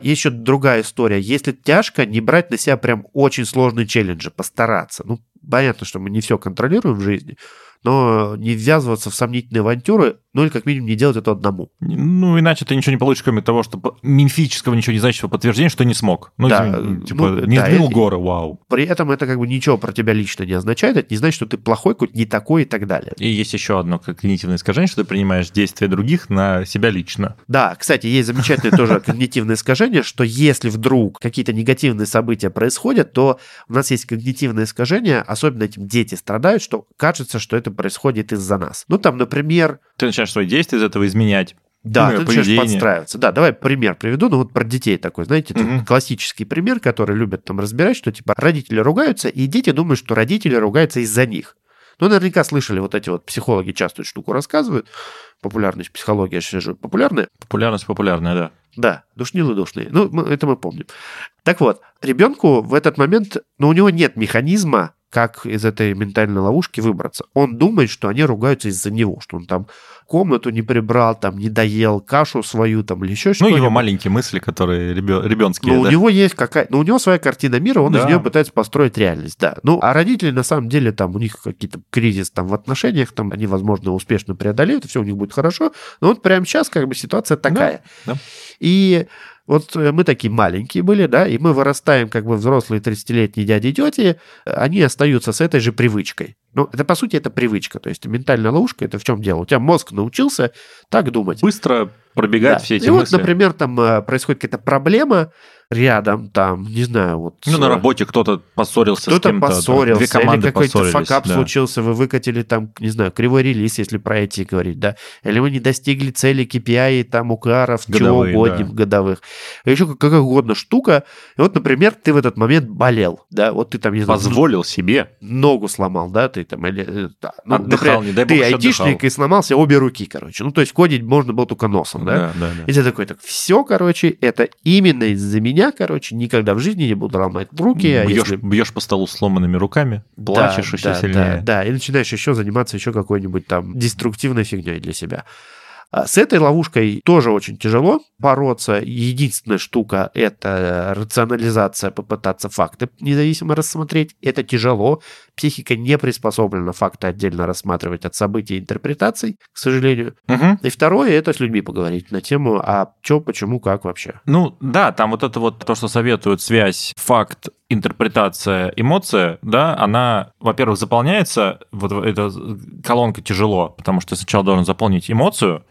B: Есть еще другая история. Если тяжко, не брать на себя прям очень сложные челленджи, постараться. Ну, понятно, что мы не все контролируем в жизни, но не ввязываться в сомнительные авантюры, ну или как минимум не делать это одному.
A: Ну, иначе ты ничего не получишь, кроме того, что мифического ничего не значащего подтверждения, что не смог. Ну,
B: Да,
A: извини, типа,
B: ну,
A: не
B: да,
A: сдвинул
B: и-
A: горы, вау.
B: При этом это как бы ничего про тебя лично не означает, это не значит, что ты плохой, какой-то не такой и так далее.
A: И есть еще одно когнитивное искажение, что ты принимаешь действия других на себя лично.
B: Да, кстати, есть замечательное тоже (laughs) когнитивное искажение, что если вдруг какие-то негативные события происходят, то у нас есть когнитивное искажение, особенно этим дети страдают, что кажется, что это происходит из-за нас. Ну, там, например,
A: Ты начинаешь свои действия из этого изменять.
B: да,
A: Ну,
B: ты начинаешь подстраиваться. Да, давай пример приведу, ну вот про детей такой, знаете, это
A: Мгм.
B: классический пример, который любят там разбирать, что типа родители ругаются, и дети думают, что родители ругаются из-за них. Ну, наверняка слышали, вот эти вот психологи часто эту штуку рассказывают. Популярная психология сейчас же популярная.
A: Популярность популярная, да.
B: Да, душнилы душные. Ну, мы- это мы помним. Так вот, ребенку в этот момент, ну, у него нет механизма, как из этой ментальной ловушки выбраться. Он думает, что они ругаются из-за него, что он там комнату не прибрал, там не доел кашу свою, там или еще
A: Ну,
B: что-нибудь.
A: его маленькие мысли, которые ребенские,
B: Ну, у
A: да?
B: него есть какая ну, у него своя картина мира, он из
A: Да.
B: нее пытается построить реальность, да. Ну, а родители, на самом деле, там, у них какие-то кризис там в отношениях, там, они, возможно, успешно преодолеют, и все у них будет хорошо, но вот прямо сейчас, как бы, ситуация такая.
A: да.
B: И вот э, мы такие маленькие были, да, и мы вырастаем, как бы, взрослые 30-летние дяди и тети, они остаются с этой же привычкой. Ну, это, по сути, это привычка, то есть ментальная ловушка, это в чем дело? У тебя мозг научился так думать.
A: Быстро пробегать
B: Да.
A: все эти
B: и
A: мысли.
B: вот, например, там э, происходит какая-то проблема рядом, там, не знаю, вот...
A: Ну, на
B: э,
A: работе кто-то поссорился с
B: кто-то
A: кем-то. там,
B: поссорился,
A: Две команды
B: или какой-то факап
A: да.
B: случился, вы выкатили там, не знаю, кривой релиз, если про эти говорить, да, или вы не достигли цели KPI, там, УКАРов, чего
A: Годовые,
B: угодно,
A: да.
B: годовых. И еще какая угодно штука. И вот, например, ты в этот момент болел, да, вот ты там, не знаю,
A: Позволил себе.
B: ногу сломал, да, ты там, или... э, да, ну,
A: Отдыхал,
B: например,
A: не дай бог,
B: ты айтишник
A: отдыхал.
B: и сломался обе руки, короче. Ну, то есть ходить можно было только носом, да?
A: Да, да, да.
B: И ты такой, так, все, короче, это именно из-за меня, короче, никогда в жизни не буду ломать руки, а
A: бьешь,
B: если...
A: бьешь по столу сломанными руками, плачешь
B: да,
A: еще
B: да,
A: сильнее.
B: Да, да, и начинаешь еще заниматься еще какой-нибудь там деструктивной фигней для себя. А С этой ловушкой тоже очень тяжело бороться. Единственная штука – это рационализация, попытаться факты независимо рассмотреть. Это тяжело. Психика не приспособлена факты отдельно рассматривать от событий и интерпретаций, к сожалению.
A: Мгм.
B: И второе – это с людьми поговорить на тему, а что, почему, как вообще.
A: Ну да, там вот это вот то, что советуют связь, факт, интерпретация, эмоция, да, она, во-первых, заполняется, вот эта колонка тяжело, потому что сначала должен заполнить эмоцию,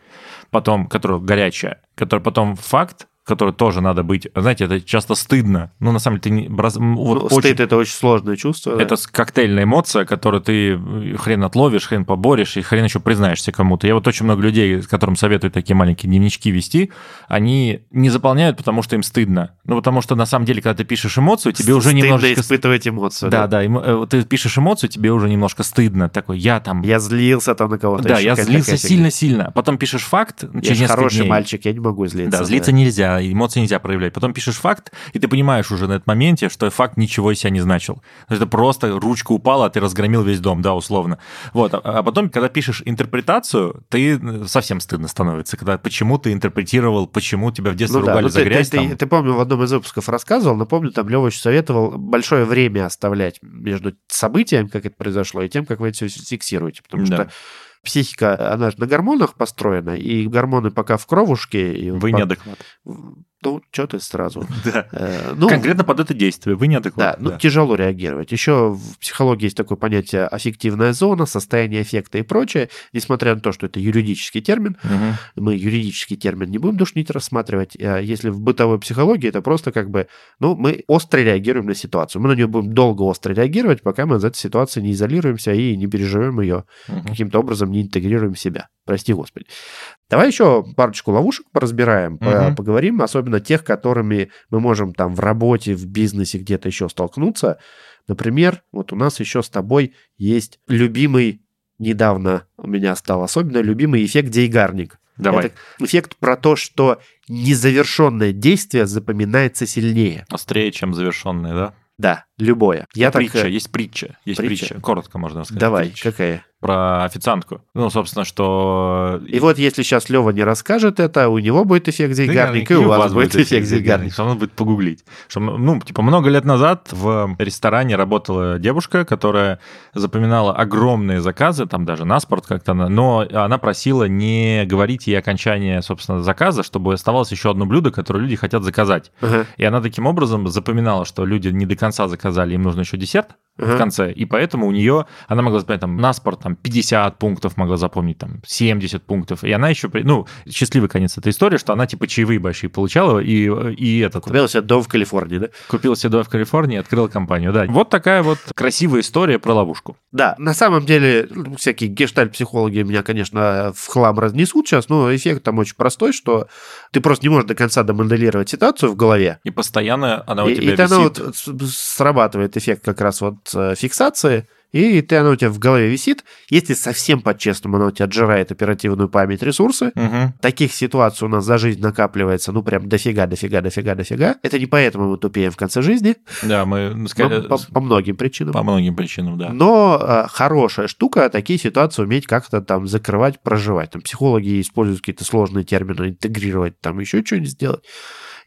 A: потом, которая горячая, которая потом факт, который тоже надо быть. Знаете, это часто стыдно. Ну, на самом деле, ты не... браз- Вот
B: Ну,
A: очень-
B: Стыд – это очень сложное чувство. да.
A: Это с- коктейльная эмоция, которую ты э, хрен отловишь, хрен поборешь, и хрен еще признаешься кому-то. Я вот очень много людей, которым советую такие маленькие дневнички вести, они не заполняют, потому что им стыдно. Ну, потому что на самом деле, когда ты пишешь эмоцию, тебе уже
B: Стыдно
A: немножечко...
B: испытывать эмоцию.
A: Да, да, эмо- э, вот ты пишешь эмоцию, тебе уже немножко стыдно. Такой, я там...
B: Я злился там на кого-то.
A: да, я злился сильно-сильно. Потом пишешь факт
B: Я
A: через
B: хороший
A: дней.
B: мальчик, я не могу злиться.
A: Да, злиться нельзя, да, эмоции нельзя проявлять. Потом пишешь факт, и ты понимаешь уже на этом моменте, что факт ничего из себя не значил. Это просто ручка упала, а ты разгромил весь дом, да, условно. Вот, а, а потом, когда пишешь интерпретацию, ты э, совсем стыдно становится, когда почему ты интерпретировал, почему тебя в детстве
B: Ну да,
A: ругали
B: ну
A: за
B: ты,
A: грязь.
B: ты,
A: там.
B: ты, ты, помню, в одном из выпусков рассказывал, напомню, там Лева очень советовал большое время оставлять между событием, как это произошло, и тем, как вы это все фиксируете. Потому
A: Да.
B: что психика, она же на гормонах построена, и гормоны пока в кровушке. И
A: Вы
B: по-
A: неадекват.
B: Ну, что ты сразу. (laughs)
A: Да.
B: Э, Ну,
A: Конкретно под это действие вы
B: да,
A: неадекват.
B: ну, тяжело реагировать. Еще в психологии есть такое понятие аффективная зона, состояние эффекта и прочее. Несмотря на то, что это юридический термин,
A: Мгм.
B: мы юридический термин не будем душнить рассматривать. А Если в бытовой психологии, это просто как бы, ну, мы остро реагируем на ситуацию. Мы на нее будем долго остро реагировать, пока мы из этой ситуации не изолируемся и не переживем ее,
A: Мгм.
B: каким-то образом не интегрируем себя. Прости господи. Давай еще парочку ловушек поразбираем, по-
A: Мгм.
B: поговорим, особенно тех, которыми мы можем там в работе, в бизнесе где-то еще столкнуться. Например, вот у нас еще с тобой есть любимый, недавно у меня стал особенно любимый эффект дейгарник.
A: Давай.
B: Это эффект про то, что незавершенное действие запоминается сильнее.
A: Острее, чем завершенные, да?
B: Да, любое. Я так...
A: притча,
B: э,
A: есть притча. Есть
B: притча.
A: притча. Коротко можно сказать.
B: Давай,
A: притча.
B: какая?
A: Про официантку. Ну, собственно, что...
B: И вот если сейчас Лева не расскажет это, у него будет эффект зейгарник, и у вас будет эффект зейгарник.
A: Что надо будет погуглить. Что, ну, типа, много лет назад в ресторане работала девушка, которая запоминала огромные заказы, там даже на спорт как-то, она- но она просила не говорить ей окончание, собственно, заказа, чтобы оставалось еще одно блюдо, которое люди хотят заказать.
B: Ага,
A: И она таким образом запоминала, что люди не до конца заказали, им нужно еще десерт
B: ага.
A: в конце. И поэтому у нее, она могла запомнить там на спорт там 50 пунктов, могла запомнить там 70 пунктов. И она еще, ну, счастливый конец этой истории, что она типа чаевые большие получала и, и этот,
B: Купил себе дом в Калифорнии, да?
A: купила себе дом в Калифорнии и открыла компанию. Да. Вот такая вот красивая история про ловушку.
B: Да, на самом деле, ну, всякие гештальт-психологи меня, конечно, в хлам разнесут сейчас, но эффект там очень простой, что ты просто не можешь до конца домоделировать ситуацию в голове,
A: И постоянно она у
B: и,
A: тебя
B: и она
A: висит.
B: вот с- срабатывает эффект как раз вот фиксации, и ты, она у тебя в голове висит. Если совсем по-честному она у тебя отжирает оперативную память, ресурсы,
A: Мгм.
B: таких ситуаций у нас за жизнь накапливается, ну, прям дофига, дофига, дофига, дофига. Это не поэтому мы тупеем в конце жизни,
A: Да, мы ска-
B: по, по многим причинам.
A: по многим причинам, да.
B: Но э, хорошая штука такие ситуации уметь как-то там закрывать, проживать. Там психологи используют какие-то сложные термины, интегрировать, там еще что-нибудь сделать.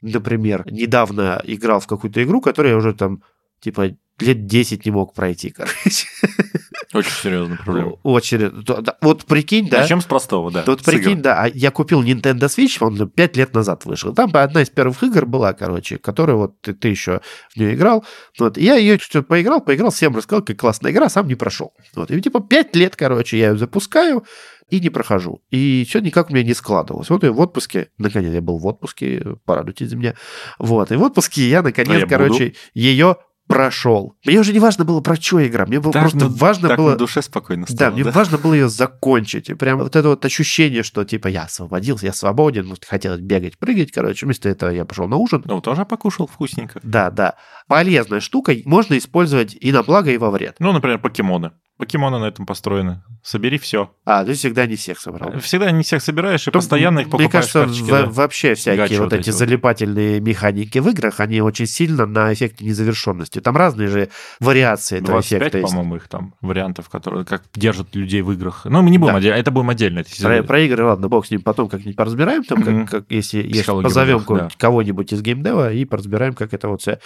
B: Например, недавно играл в какую-то игру, которую я уже там типа лет 10 не мог пройти, короче. (laughs)
A: Очень серьезная проблема.
B: Очень. Вот прикинь, да?
A: Начнем с простого, да.
B: Вот прикинь,
A: игр.
B: да, а я купил Nintendo Switch, он 5 лет назад вышел. Там одна из первых игр была, короче, которая вот ты, ты еще в нее играл. Вот, и я ее что-то поиграл, поиграл, всем рассказал, как классная игра, сам не прошел. Вот, и типа 5 лет, короче, я ее запускаю и не прохожу. И все никак у меня не складывалось. Вот я в отпуске, наконец, я был в отпуске, порадуйтесь за меня. Вот, и в отпуске я, наконец,
A: А я
B: короче, ее прошел. Мне уже не важно было, про что игра, мне было
A: Так
B: просто
A: на-
B: важно
A: так
B: было...
A: на душе спокойно
B: Да,
A: стало,
B: мне важно было ее закончить. И прям вот это вот ощущение, что типа я освободился, я свободен, вот хотелось бегать, прыгать, короче. Вместо этого я пошел на ужин.
A: Ну, тоже покушал вкусненько.
B: Да, да. Полезная штука, можно использовать и на благо, и во вред.
A: Ну, например, покемоны. Покемоны на этом построены. Собери все.
B: А, ты всегда не всех собрал.
A: Всегда не всех собираешь и
B: Тут,
A: постоянно их покупаешь.
B: Мне кажется,
A: карточки,
B: во-
A: да.
B: вообще всякие
A: Гачи
B: вот
A: вот
B: эти
A: вот.
B: залипательные механики в играх, они очень сильно на эффекте незавершенности. Там разные же вариации этого
A: 25,
B: эффекта есть.
A: по-моему, их там вариантов, которые как держат людей в играх. Ну, мы не будем
B: Да.
A: отдельно, это будем отдельно.
B: Про, про игры, ладно, бог с ним, потом как-нибудь поразбираем, там, как, как если, если позовем
A: играх,
B: кого-нибудь, кого-нибудь из геймдева и поразбираем, как это вот вся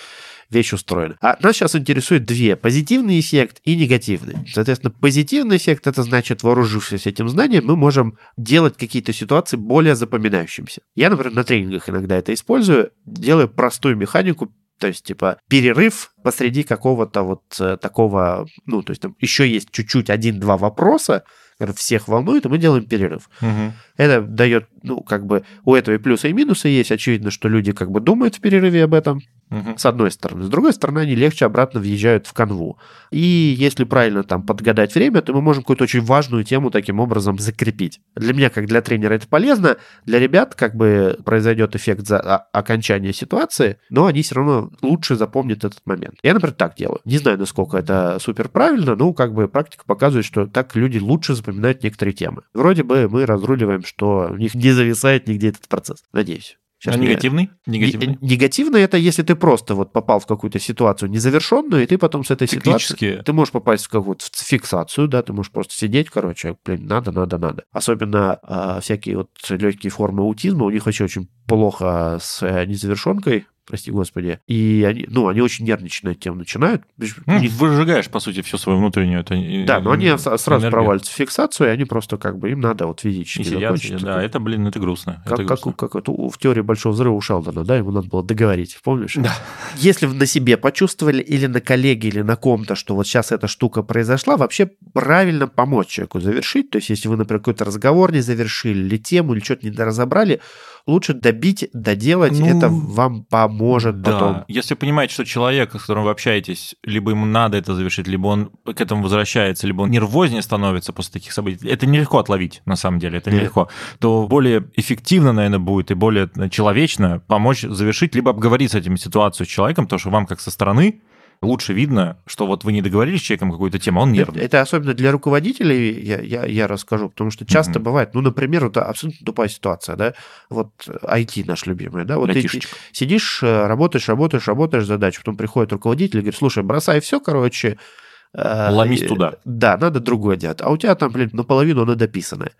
B: вещь устроена. А нас сейчас интересует две. Позитивный эффект и негативный. Соответственно, позитивный эффект, это значит, вооружившись этим знанием, мы можем делать какие-то ситуации более запоминающимися. Я, например, на тренингах иногда это использую, делаю простую механику, то есть, типа, перерыв посреди какого-то вот э, такого, ну, то есть, там еще есть чуть-чуть один-два вопроса, которые всех волнует, и мы делаем перерыв.
A: Мгм.
B: Это дает, ну, как бы, у этого и плюсы, и минусы есть. Очевидно, что люди как бы думают в перерыве об этом, С одной стороны. С другой стороны, они легче обратно въезжают в канву. И если правильно там подгадать время, то мы можем какую-то очень важную тему таким образом закрепить. Для меня, как для тренера, это полезно. Для ребят как бы произойдет эффект за а, окончания ситуации, но они все равно лучше запомнят этот момент. Я, например, так делаю. Не знаю, насколько это супер правильно, но как бы практика показывает, что так люди лучше запоминают некоторые темы. Вроде бы мы разруливаем, что у них не зависает нигде этот процесс. Надеюсь.
A: Сейчас а негативный?
B: Негативный? Негативный это если ты просто вот попал в какую-то ситуацию незавершенную, и ты потом с этой ситуацией... Ты можешь попасть в какую-то фиксацию, да, ты можешь просто сидеть, короче, блин, надо, надо, надо. Особенно э, всякие вот легкие формы аутизма, у них вообще очень плохо с э, незавершенкой, прости господи. И они, ну, они очень нервничать на эту тему начинают.
A: Ну, выжигаешь, по сути, всю свою внутреннюю это,
B: Да, но они сразу энергию. проваливаются в фиксацию, и они просто как бы, им надо вот физически
A: и сидят, закончить. Да, это, блин, это грустно.
B: Как,
A: это
B: грустно. как, как это в теории Большого Взрыва у Шелдона, да, ему надо было договорить, помнишь?
A: Да.
B: Если вы на себе почувствовали или на коллеге, или на ком-то, что вот сейчас эта штука произошла, вообще правильно помочь человеку завершить. То есть, если вы, например, какой-то разговор не завершили, или тему, или что-то не разобрали, лучше добить, доделать, ну, это вам поможет да. потом.
A: Если понимаете, что человек, с которым вы общаетесь, либо ему надо это завершить, либо он к этому возвращается, либо он нервознее становится после таких событий, это нелегко отловить, на самом деле, это нелегко, то более эффективно, наверное, будет и более человечно помочь завершить, либо обговорить с этим ситуацию с человеком, то, что вам как со стороны лучше видно, что вот вы не договорились с человеком какую-то тему, а он нервный.
B: Это, это особенно для руководителей, я, я, я расскажу, потому что часто mm-hmm. бывает, ну, например, вот абсолютно тупая ситуация, да, вот IT наш любимый, да, вот ты сидишь, э, работаешь, работаешь, работаешь задачу, потом приходит руководитель и говорит, слушай, бросай все, короче,
A: э, Ломись туда.
B: Да, надо другое делать. А у тебя там, блин, наполовину оно дописанное.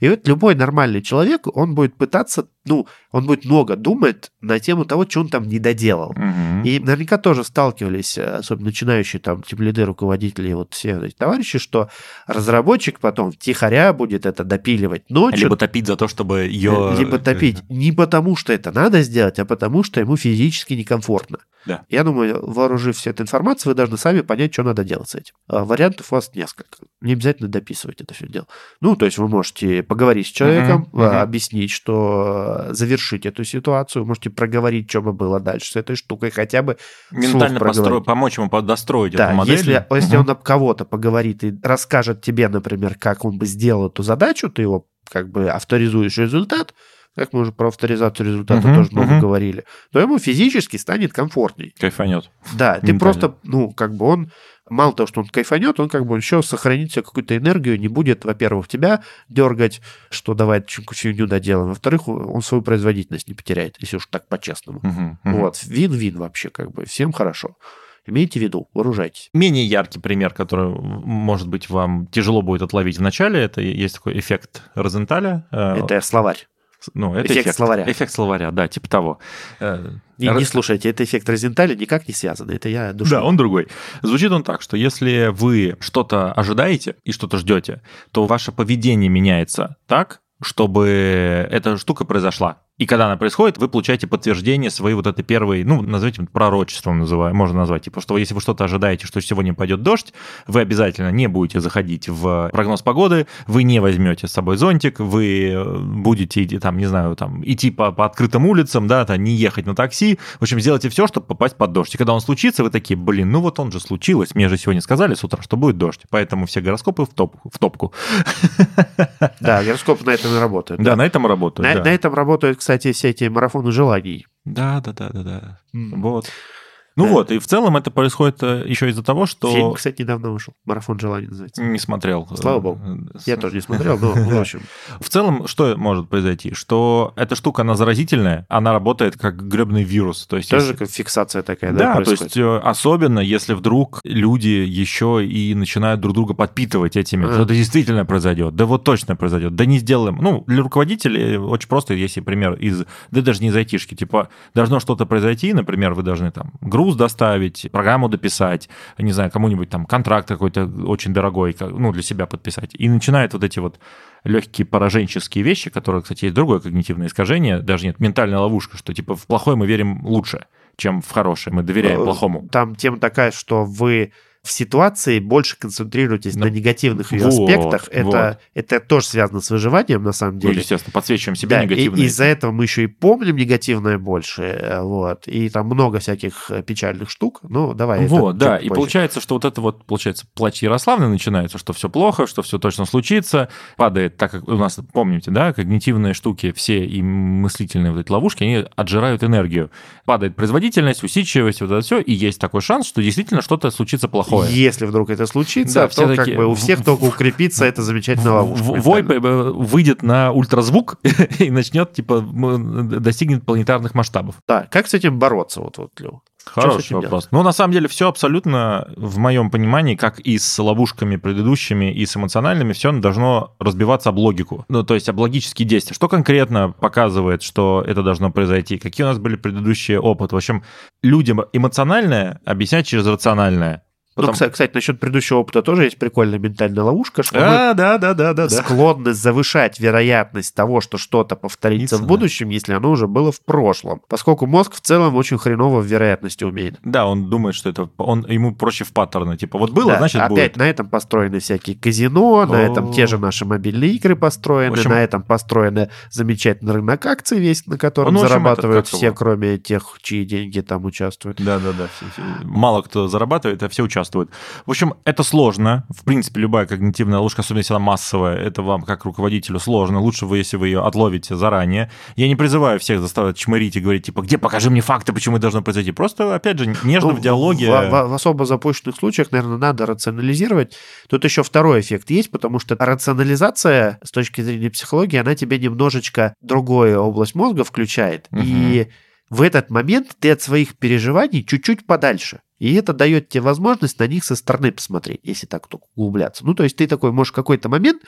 B: И вот любой нормальный человек, он будет пытаться, ну, он будет много думать на тему того, что он там не доделал.
A: Угу.
B: И наверняка тоже сталкивались, э, особенно начинающие там типа лиды, руководители, вот все эти товарищи, что разработчик потом тихоря будет это допиливать ночью.
A: Либо топить за то, чтобы ее...
B: Э, либо топить не потому, что это надо сделать, а потому, что ему физически некомфортно.
A: Да.
B: Я думаю, вооружив этой информацией, вы должны сами понять, что надо делать с этим. А вариантов у вас несколько. Не обязательно дописывать это все дело. Ну, то есть вы можете поговорить с человеком, uh-huh, uh-huh. объяснить, что завершить эту ситуацию, можете проговорить, что бы было дальше с этой штукой, хотя бы
A: ментально постро... помочь ему достроить
B: да,
A: эту модель.
B: Если, uh-huh. если он об кого-то поговорит и расскажет тебе, например, как он бы сделал эту задачу, ты его как бы авторизуешь результат, как мы уже про авторизацию результата uh-huh, тоже много uh-huh. говорили, то ему физически станет комфортней.
A: Кайфанет.
B: Да, ты просто, ну, как бы он, мало того, что он кайфанет, он как бы еще сохранит себе какую-то энергию, не будет, во-первых, тебя дергать, что давай фигню доделаем, во-вторых, он свою производительность не потеряет, если уж так по-честному.
A: Uh-huh, uh-huh.
B: Вот, вин-вин вообще, как бы, всем хорошо. Имейте в виду, вооружайтесь.
A: Менее яркий пример, который, может быть, вам тяжело будет отловить в начале, это есть такой эффект Розенталя.
B: Э, это словарь.
A: Ну, это
B: эффект, эффект словаря.
A: Эффект словаря, да, типа того.
B: Э, не, не слушайте, это эффект Розенталя никак не связан. Это я душу.
A: Да, он другой. Звучит он так, что если вы что-то ожидаете и что-то ждете, то ваше поведение меняется так, чтобы эта штука произошла. И когда она происходит, вы получаете подтверждение своей вот этой первой, ну, назовите пророчеством, называю, можно назвать, типа, что если вы что-то ожидаете, что сегодня пойдет дождь, вы обязательно не будете заходить в прогноз погоды, вы не возьмете с собой зонтик, вы э, будете, там, не знаю, там, идти по, по открытым улицам, да, там, не ехать на такси, в общем, сделайте все, чтобы попасть под дождь. И когда он случится, вы такие, блин, ну вот он же случилось, мне же сегодня сказали с утра, что будет дождь, поэтому все гороскопы в, топ, в топку.
B: Да, гороскопы на этом и работают.
A: Да, на этом работают.
B: На этом работают, кстати, все эти марафоны желаний.
A: Да, да, да, да, да. Mm. Вот. Ну да. вот, и в целом это происходит э, еще из-за того, что...
B: Фильм, кстати, недавно вышел. «Марафон желаний» называется.
A: Не смотрел.
B: Слава богу. Э, Я тоже не смотрел, но в общем. (laughs)
A: В целом, что может произойти? Что эта штука, она заразительная, она работает как гребный вирус. То есть,
B: тоже если... как фиксация такая, да,
A: Да, то есть э, особенно, если вдруг люди еще и начинают друг друга подпитывать этими, а. это действительно произойдет. Да вот точно произойдет. Да не сделаем. Ну, для руководителей очень просто, если пример из... Да даже не из айтишки. Типа, должно что-то произойти, например, вы должны там груз груз доставить, программу дописать, не знаю, кому-нибудь там контракт какой-то очень дорогой, ну, для себя подписать. И начинает вот эти вот легкие пораженческие вещи, которые, кстати, есть другое когнитивное искажение, даже нет, ментальная ловушка, что типа в плохое мы верим лучше, чем в хорошее, мы доверяем э, плохому.
B: Там тема такая, что вы в ситуации больше концентрируйтесь на, на негативных ее вот, аспектах. Это, вот. это тоже связано с выживанием, на самом деле. Ну,
A: естественно, подсвечиваем себе да, негативное.
B: И из-за этого мы еще и помним негативное больше. Э, вот. И там много всяких э, печальных штук. Ну, давай.
A: Вот, да. И получается, что вот это вот, получается, плач Ярославны начинается, что все плохо, что все точно случится. Падает, так как у нас, помните, да, когнитивные штуки, все и мыслительные вот эти ловушки, они отжирают энергию. Падает производительность, усидчивость, вот это все. И есть такой шанс, что действительно что-то случится плохое плохое.
B: Если вдруг это случится,
A: Да,
B: то
A: все
B: как
A: такие,
B: бы у всех только укрепится эта замечательная ловушка.
A: Вой э, выйдет на ультразвук (laughs) и начнет, типа, м, достигнет планетарных масштабов.
B: Да, как с этим бороться, вот, вот, с
A: Хороший вопрос. Ну, на самом деле, все абсолютно, в моем понимании, как и с ловушками предыдущими, и с эмоциональными, все должно разбиваться об логику. Ну, то есть об логические действия. Что конкретно показывает, что это должно произойти? Какие у нас были предыдущие опыты? В общем, людям эмоциональное объяснять через рациональное.
B: Ну,
A: Потом-
B: кстати, кстати, насчет предыдущего опыта тоже есть прикольная ментальная ловушка, что мы
A: А, да, да, да, да, да.
B: склонны завышать вероятность того, что что-то повторится в
A: Да.
B: будущем, если оно уже было в прошлом. Поскольку мозг в целом очень хреново в вероятности умеет.
A: Да, он думает, что это он ему проще в паттерны. Типа, вот было,
B: Да,
A: значит
B: опять
A: будет.
B: на этом построены всякие казино, на
A: О.
B: этом те же наши мобильные игры построены,
A: В общем-
B: на этом построен замечательный рынок акций весь, на котором
A: Ну, в общем,
B: зарабатывают все,
A: его?
B: кроме тех, чьи деньги там участвуют.
A: Да, да, да. Мало кто зарабатывает, а все участвуют. В общем, это сложно. В принципе, любая когнитивная ловушка, особенно если она массовая, это вам как руководителю сложно. Лучше вы, если вы ее отловите заранее. Я не призываю всех заставить чмырить и говорить, типа, где покажи мне факты, почему это должно произойти. Просто, опять же, нежно
B: Ну,
A: в диалоге.
B: В, в- в особо запущенных случаях, наверное, надо рационализировать. Тут еще второй эффект есть, потому что рационализация с точки зрения психологии, она тебе немножечко другую область мозга включает. И в этот момент ты от своих переживаний чуть-чуть подальше. И это дает тебе возможность на них со стороны посмотреть, если так только углубляться. Ну, то есть ты такой можешь какой-то момент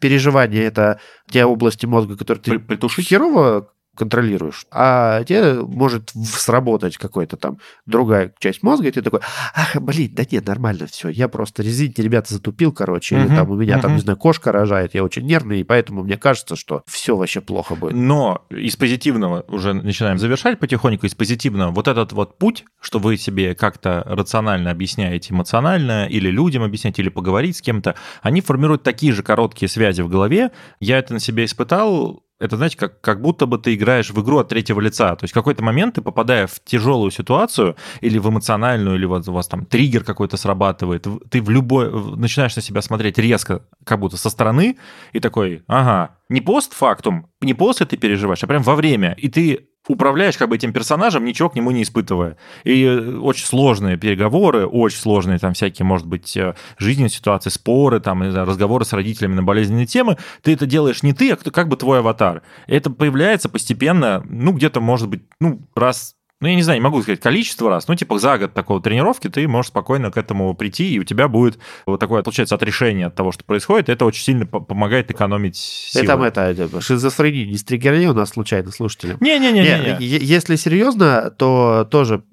B: переживания, это те области мозга, которые ты
A: притушить?
B: херово контролируешь, а тебе может сработать какой-то там другая часть мозга, и ты такой, ах, блин, да нет, нормально все, я просто, извините, ребята, затупил, короче, или
A: Мгм,
B: там у меня там,
A: мгм.
B: не знаю, кошка рожает, я очень нервный, и поэтому мне кажется, что все вообще плохо будет.
A: Но из позитивного уже начинаем завершать потихоньку. Из позитивного вот этот вот путь, что вы себе как-то рационально объясняете эмоционально, или людям объясняете, или поговорить с кем-то, они формируют такие же короткие связи в голове. Я это на себе испытал. Это, знаете, как, как будто бы ты играешь в игру от третьего лица. То есть в какой-то момент ты, попадая в тяжелую ситуацию, или в эмоциональную, или вот у вас там триггер какой-то срабатывает, ты в любой... начинаешь на себя смотреть резко, как будто со стороны, и такой, ага, не постфактум, не после ты переживаешь, а прям во время. И ты управляешь как бы этим персонажем, ничего к нему не испытывая. И э, очень сложные переговоры, очень сложные там всякие, может быть, э, жизненные ситуации, споры, там, разговоры с родителями на болезненные темы. Ты это делаешь не ты, а кто- как бы твой аватар. Это появляется постепенно, ну, где-то, может быть, ну, раз ну, я не знаю, не могу сказать количество раз, ну, типа за год такого тренировки ты можешь спокойно к этому прийти, и у тебя будет вот такое, получается, отрешение от того, что происходит, это очень сильно по- помогает экономить силы.
B: Это, это, это шизофрения, не стригерни у нас случайно, слушатели.
A: Не-не-не-не.
B: Не, е- Если серьезно, то тоже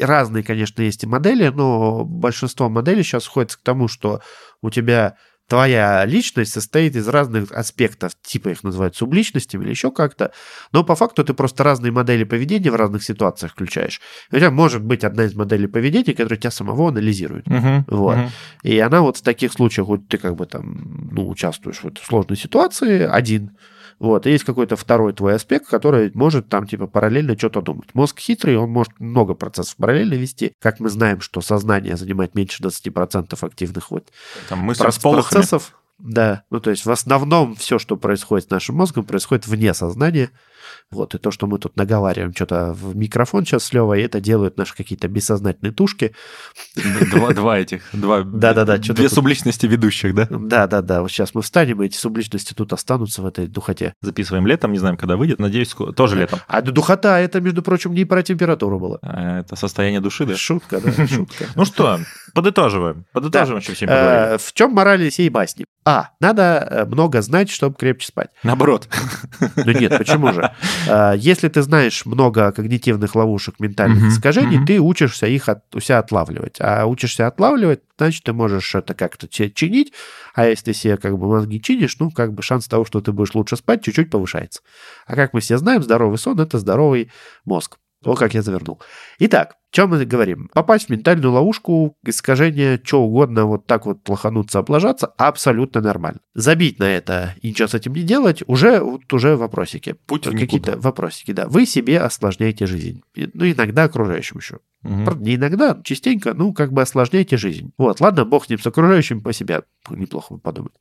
B: разные, конечно, есть и модели, но большинство моделей сейчас сходится к тому, что у тебя твоя личность состоит из разных аспектов, типа их называют субличностями или еще как-то, но по факту ты просто разные модели поведения в разных ситуациях включаешь. Тебя может быть одна из моделей поведения, которая тебя самого анализирует.
A: Мгм,
B: Вот.
A: мгм.
B: И она вот в таких случаях, вот ты как бы там, ну, участвуешь в этой сложной ситуации один, вот, и есть какой-то второй твой аспект, который может там, типа, параллельно что-то думать. Мозг хитрый, он может много процессов параллельно вести. Как мы знаем, что сознание занимает меньше 20% активных вот
A: Там мысли
B: процессов. Да, ну то есть в основном все, что происходит с нашим мозгом, происходит вне сознания. Вот, и то, что мы тут наговариваем что-то в микрофон сейчас с Левой, это делают наши какие-то бессознательные тушки.
A: Два, два этих, два, (laughs)
B: Да-да-да, что-то
A: две
B: тут-
A: субличности ведущих, да?
B: Да, да, да. Вот сейчас мы встанем, и эти субличности тут останутся в этой духоте.
A: Записываем летом, не знаем, когда выйдет, надеюсь, тоже летом.
B: А духота это, между прочим, не про температуру было.
A: А, Это состояние души, да?
B: Шутка, да, (laughs) шутка.
A: Ну что, подытоживаем. Подытоживаем, что всем.
B: Э, В чем мораль всей басни? А. Надо э, много знать, чтобы крепче спать.
A: Наоборот.
B: Ну нет, почему же? Э, Если ты знаешь много когнитивных ловушек, ментальных
A: Мгм,
B: искажений,
A: мгм.
B: ты учишься их от, у себя отлавливать. А учишься отлавливать, значит, ты можешь это как-то те- чинить. А если ты себе как бы мозги чинишь, ну, как бы шанс того, что ты будешь лучше спать, чуть-чуть повышается. А как мы все знаем, здоровый сон – это здоровый мозг. О, как я завернул. Итак, чем мы говорим? Попасть в ментальную ловушку, искажение, что угодно, вот так вот лохануться, облажаться, абсолютно нормально. Забить на это и ничего с этим не делать, уже, вот уже вопросики.
A: Путь
B: Какие-то вопросики, да. Вы себе осложняете жизнь. Ну, иногда окружающим еще. Правда, Не иногда, частенько, ну, как бы осложняете жизнь. Вот, ладно, бог с ним, с окружающим по себе. Неплохо подумать.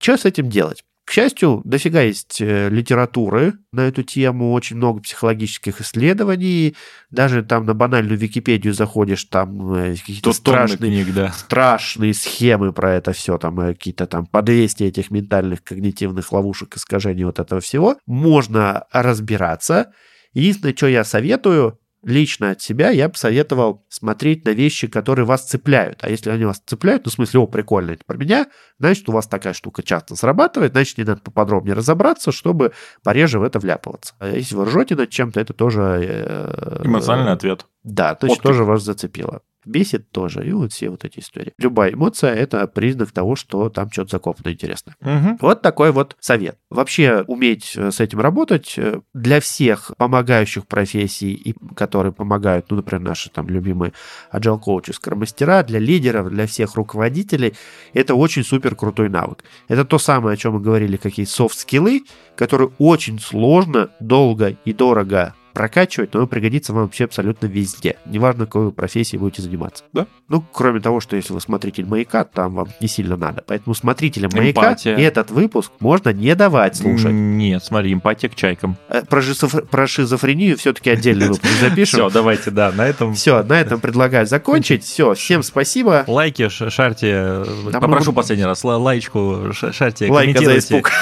B: Что с этим делать? К счастью, дофига есть э, литературы на эту тему, очень много психологических исследований. Даже там на банальную Википедию заходишь, там э, какие-то страшные,
A: книг, да.
B: страшные схемы про это все, там э, какие-то там по 200 этих ментальных когнитивных ловушек, искажений вот этого всего. Можно разбираться. Единственное, что я советую, лично от себя я бы советовал смотреть на вещи, которые вас цепляют. А если они вас цепляют, ну, в смысле, о, прикольно, это про меня, значит, у вас такая штука часто срабатывает, значит, не надо поподробнее разобраться, чтобы пореже в это вляпываться. А если вы ржете над чем-то, это тоже... Э,
A: Эмоциональный ответ.
B: Да, значит, тоже вас зацепило бесит тоже, и вот все вот эти истории. Любая эмоция — это признак того, что там что-то закопано интересно.
A: Угу.
B: Вот такой вот совет. Вообще уметь э, с этим работать э, для всех помогающих профессий, и которые помогают, ну, например, наши там любимые agile коучи, скромастера, для лидеров, для всех руководителей, это очень супер крутой навык. Это то самое, о чем мы говорили, какие софт-скиллы, которые очень сложно, долго и дорого прокачивать, но он пригодится вам вообще абсолютно везде. Неважно, какой вы профессией будете заниматься.
A: Да.
B: Ну, кроме того, что если вы смотритель маяка, там вам не сильно надо. Поэтому смотрителям маяка
A: Эмпатия.
B: этот выпуск можно не давать слушать.
A: Нет, смотри, эмпатия к чайкам.
B: Э, Про, шизофр- про шизофрению все-таки отдельный (laughs) выпуск запишем.
A: Все, давайте, да, на этом...
B: Все, на этом предлагаю закончить. Все, всем спасибо.
A: Лайки, шарьте, попрошу последний раз, ла- лайочку, ш- шарьте,
B: Лайка за
A: комментируйте.
B: испуг.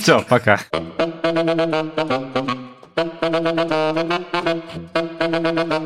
A: Все, пока. (laughs)
C: Thank you.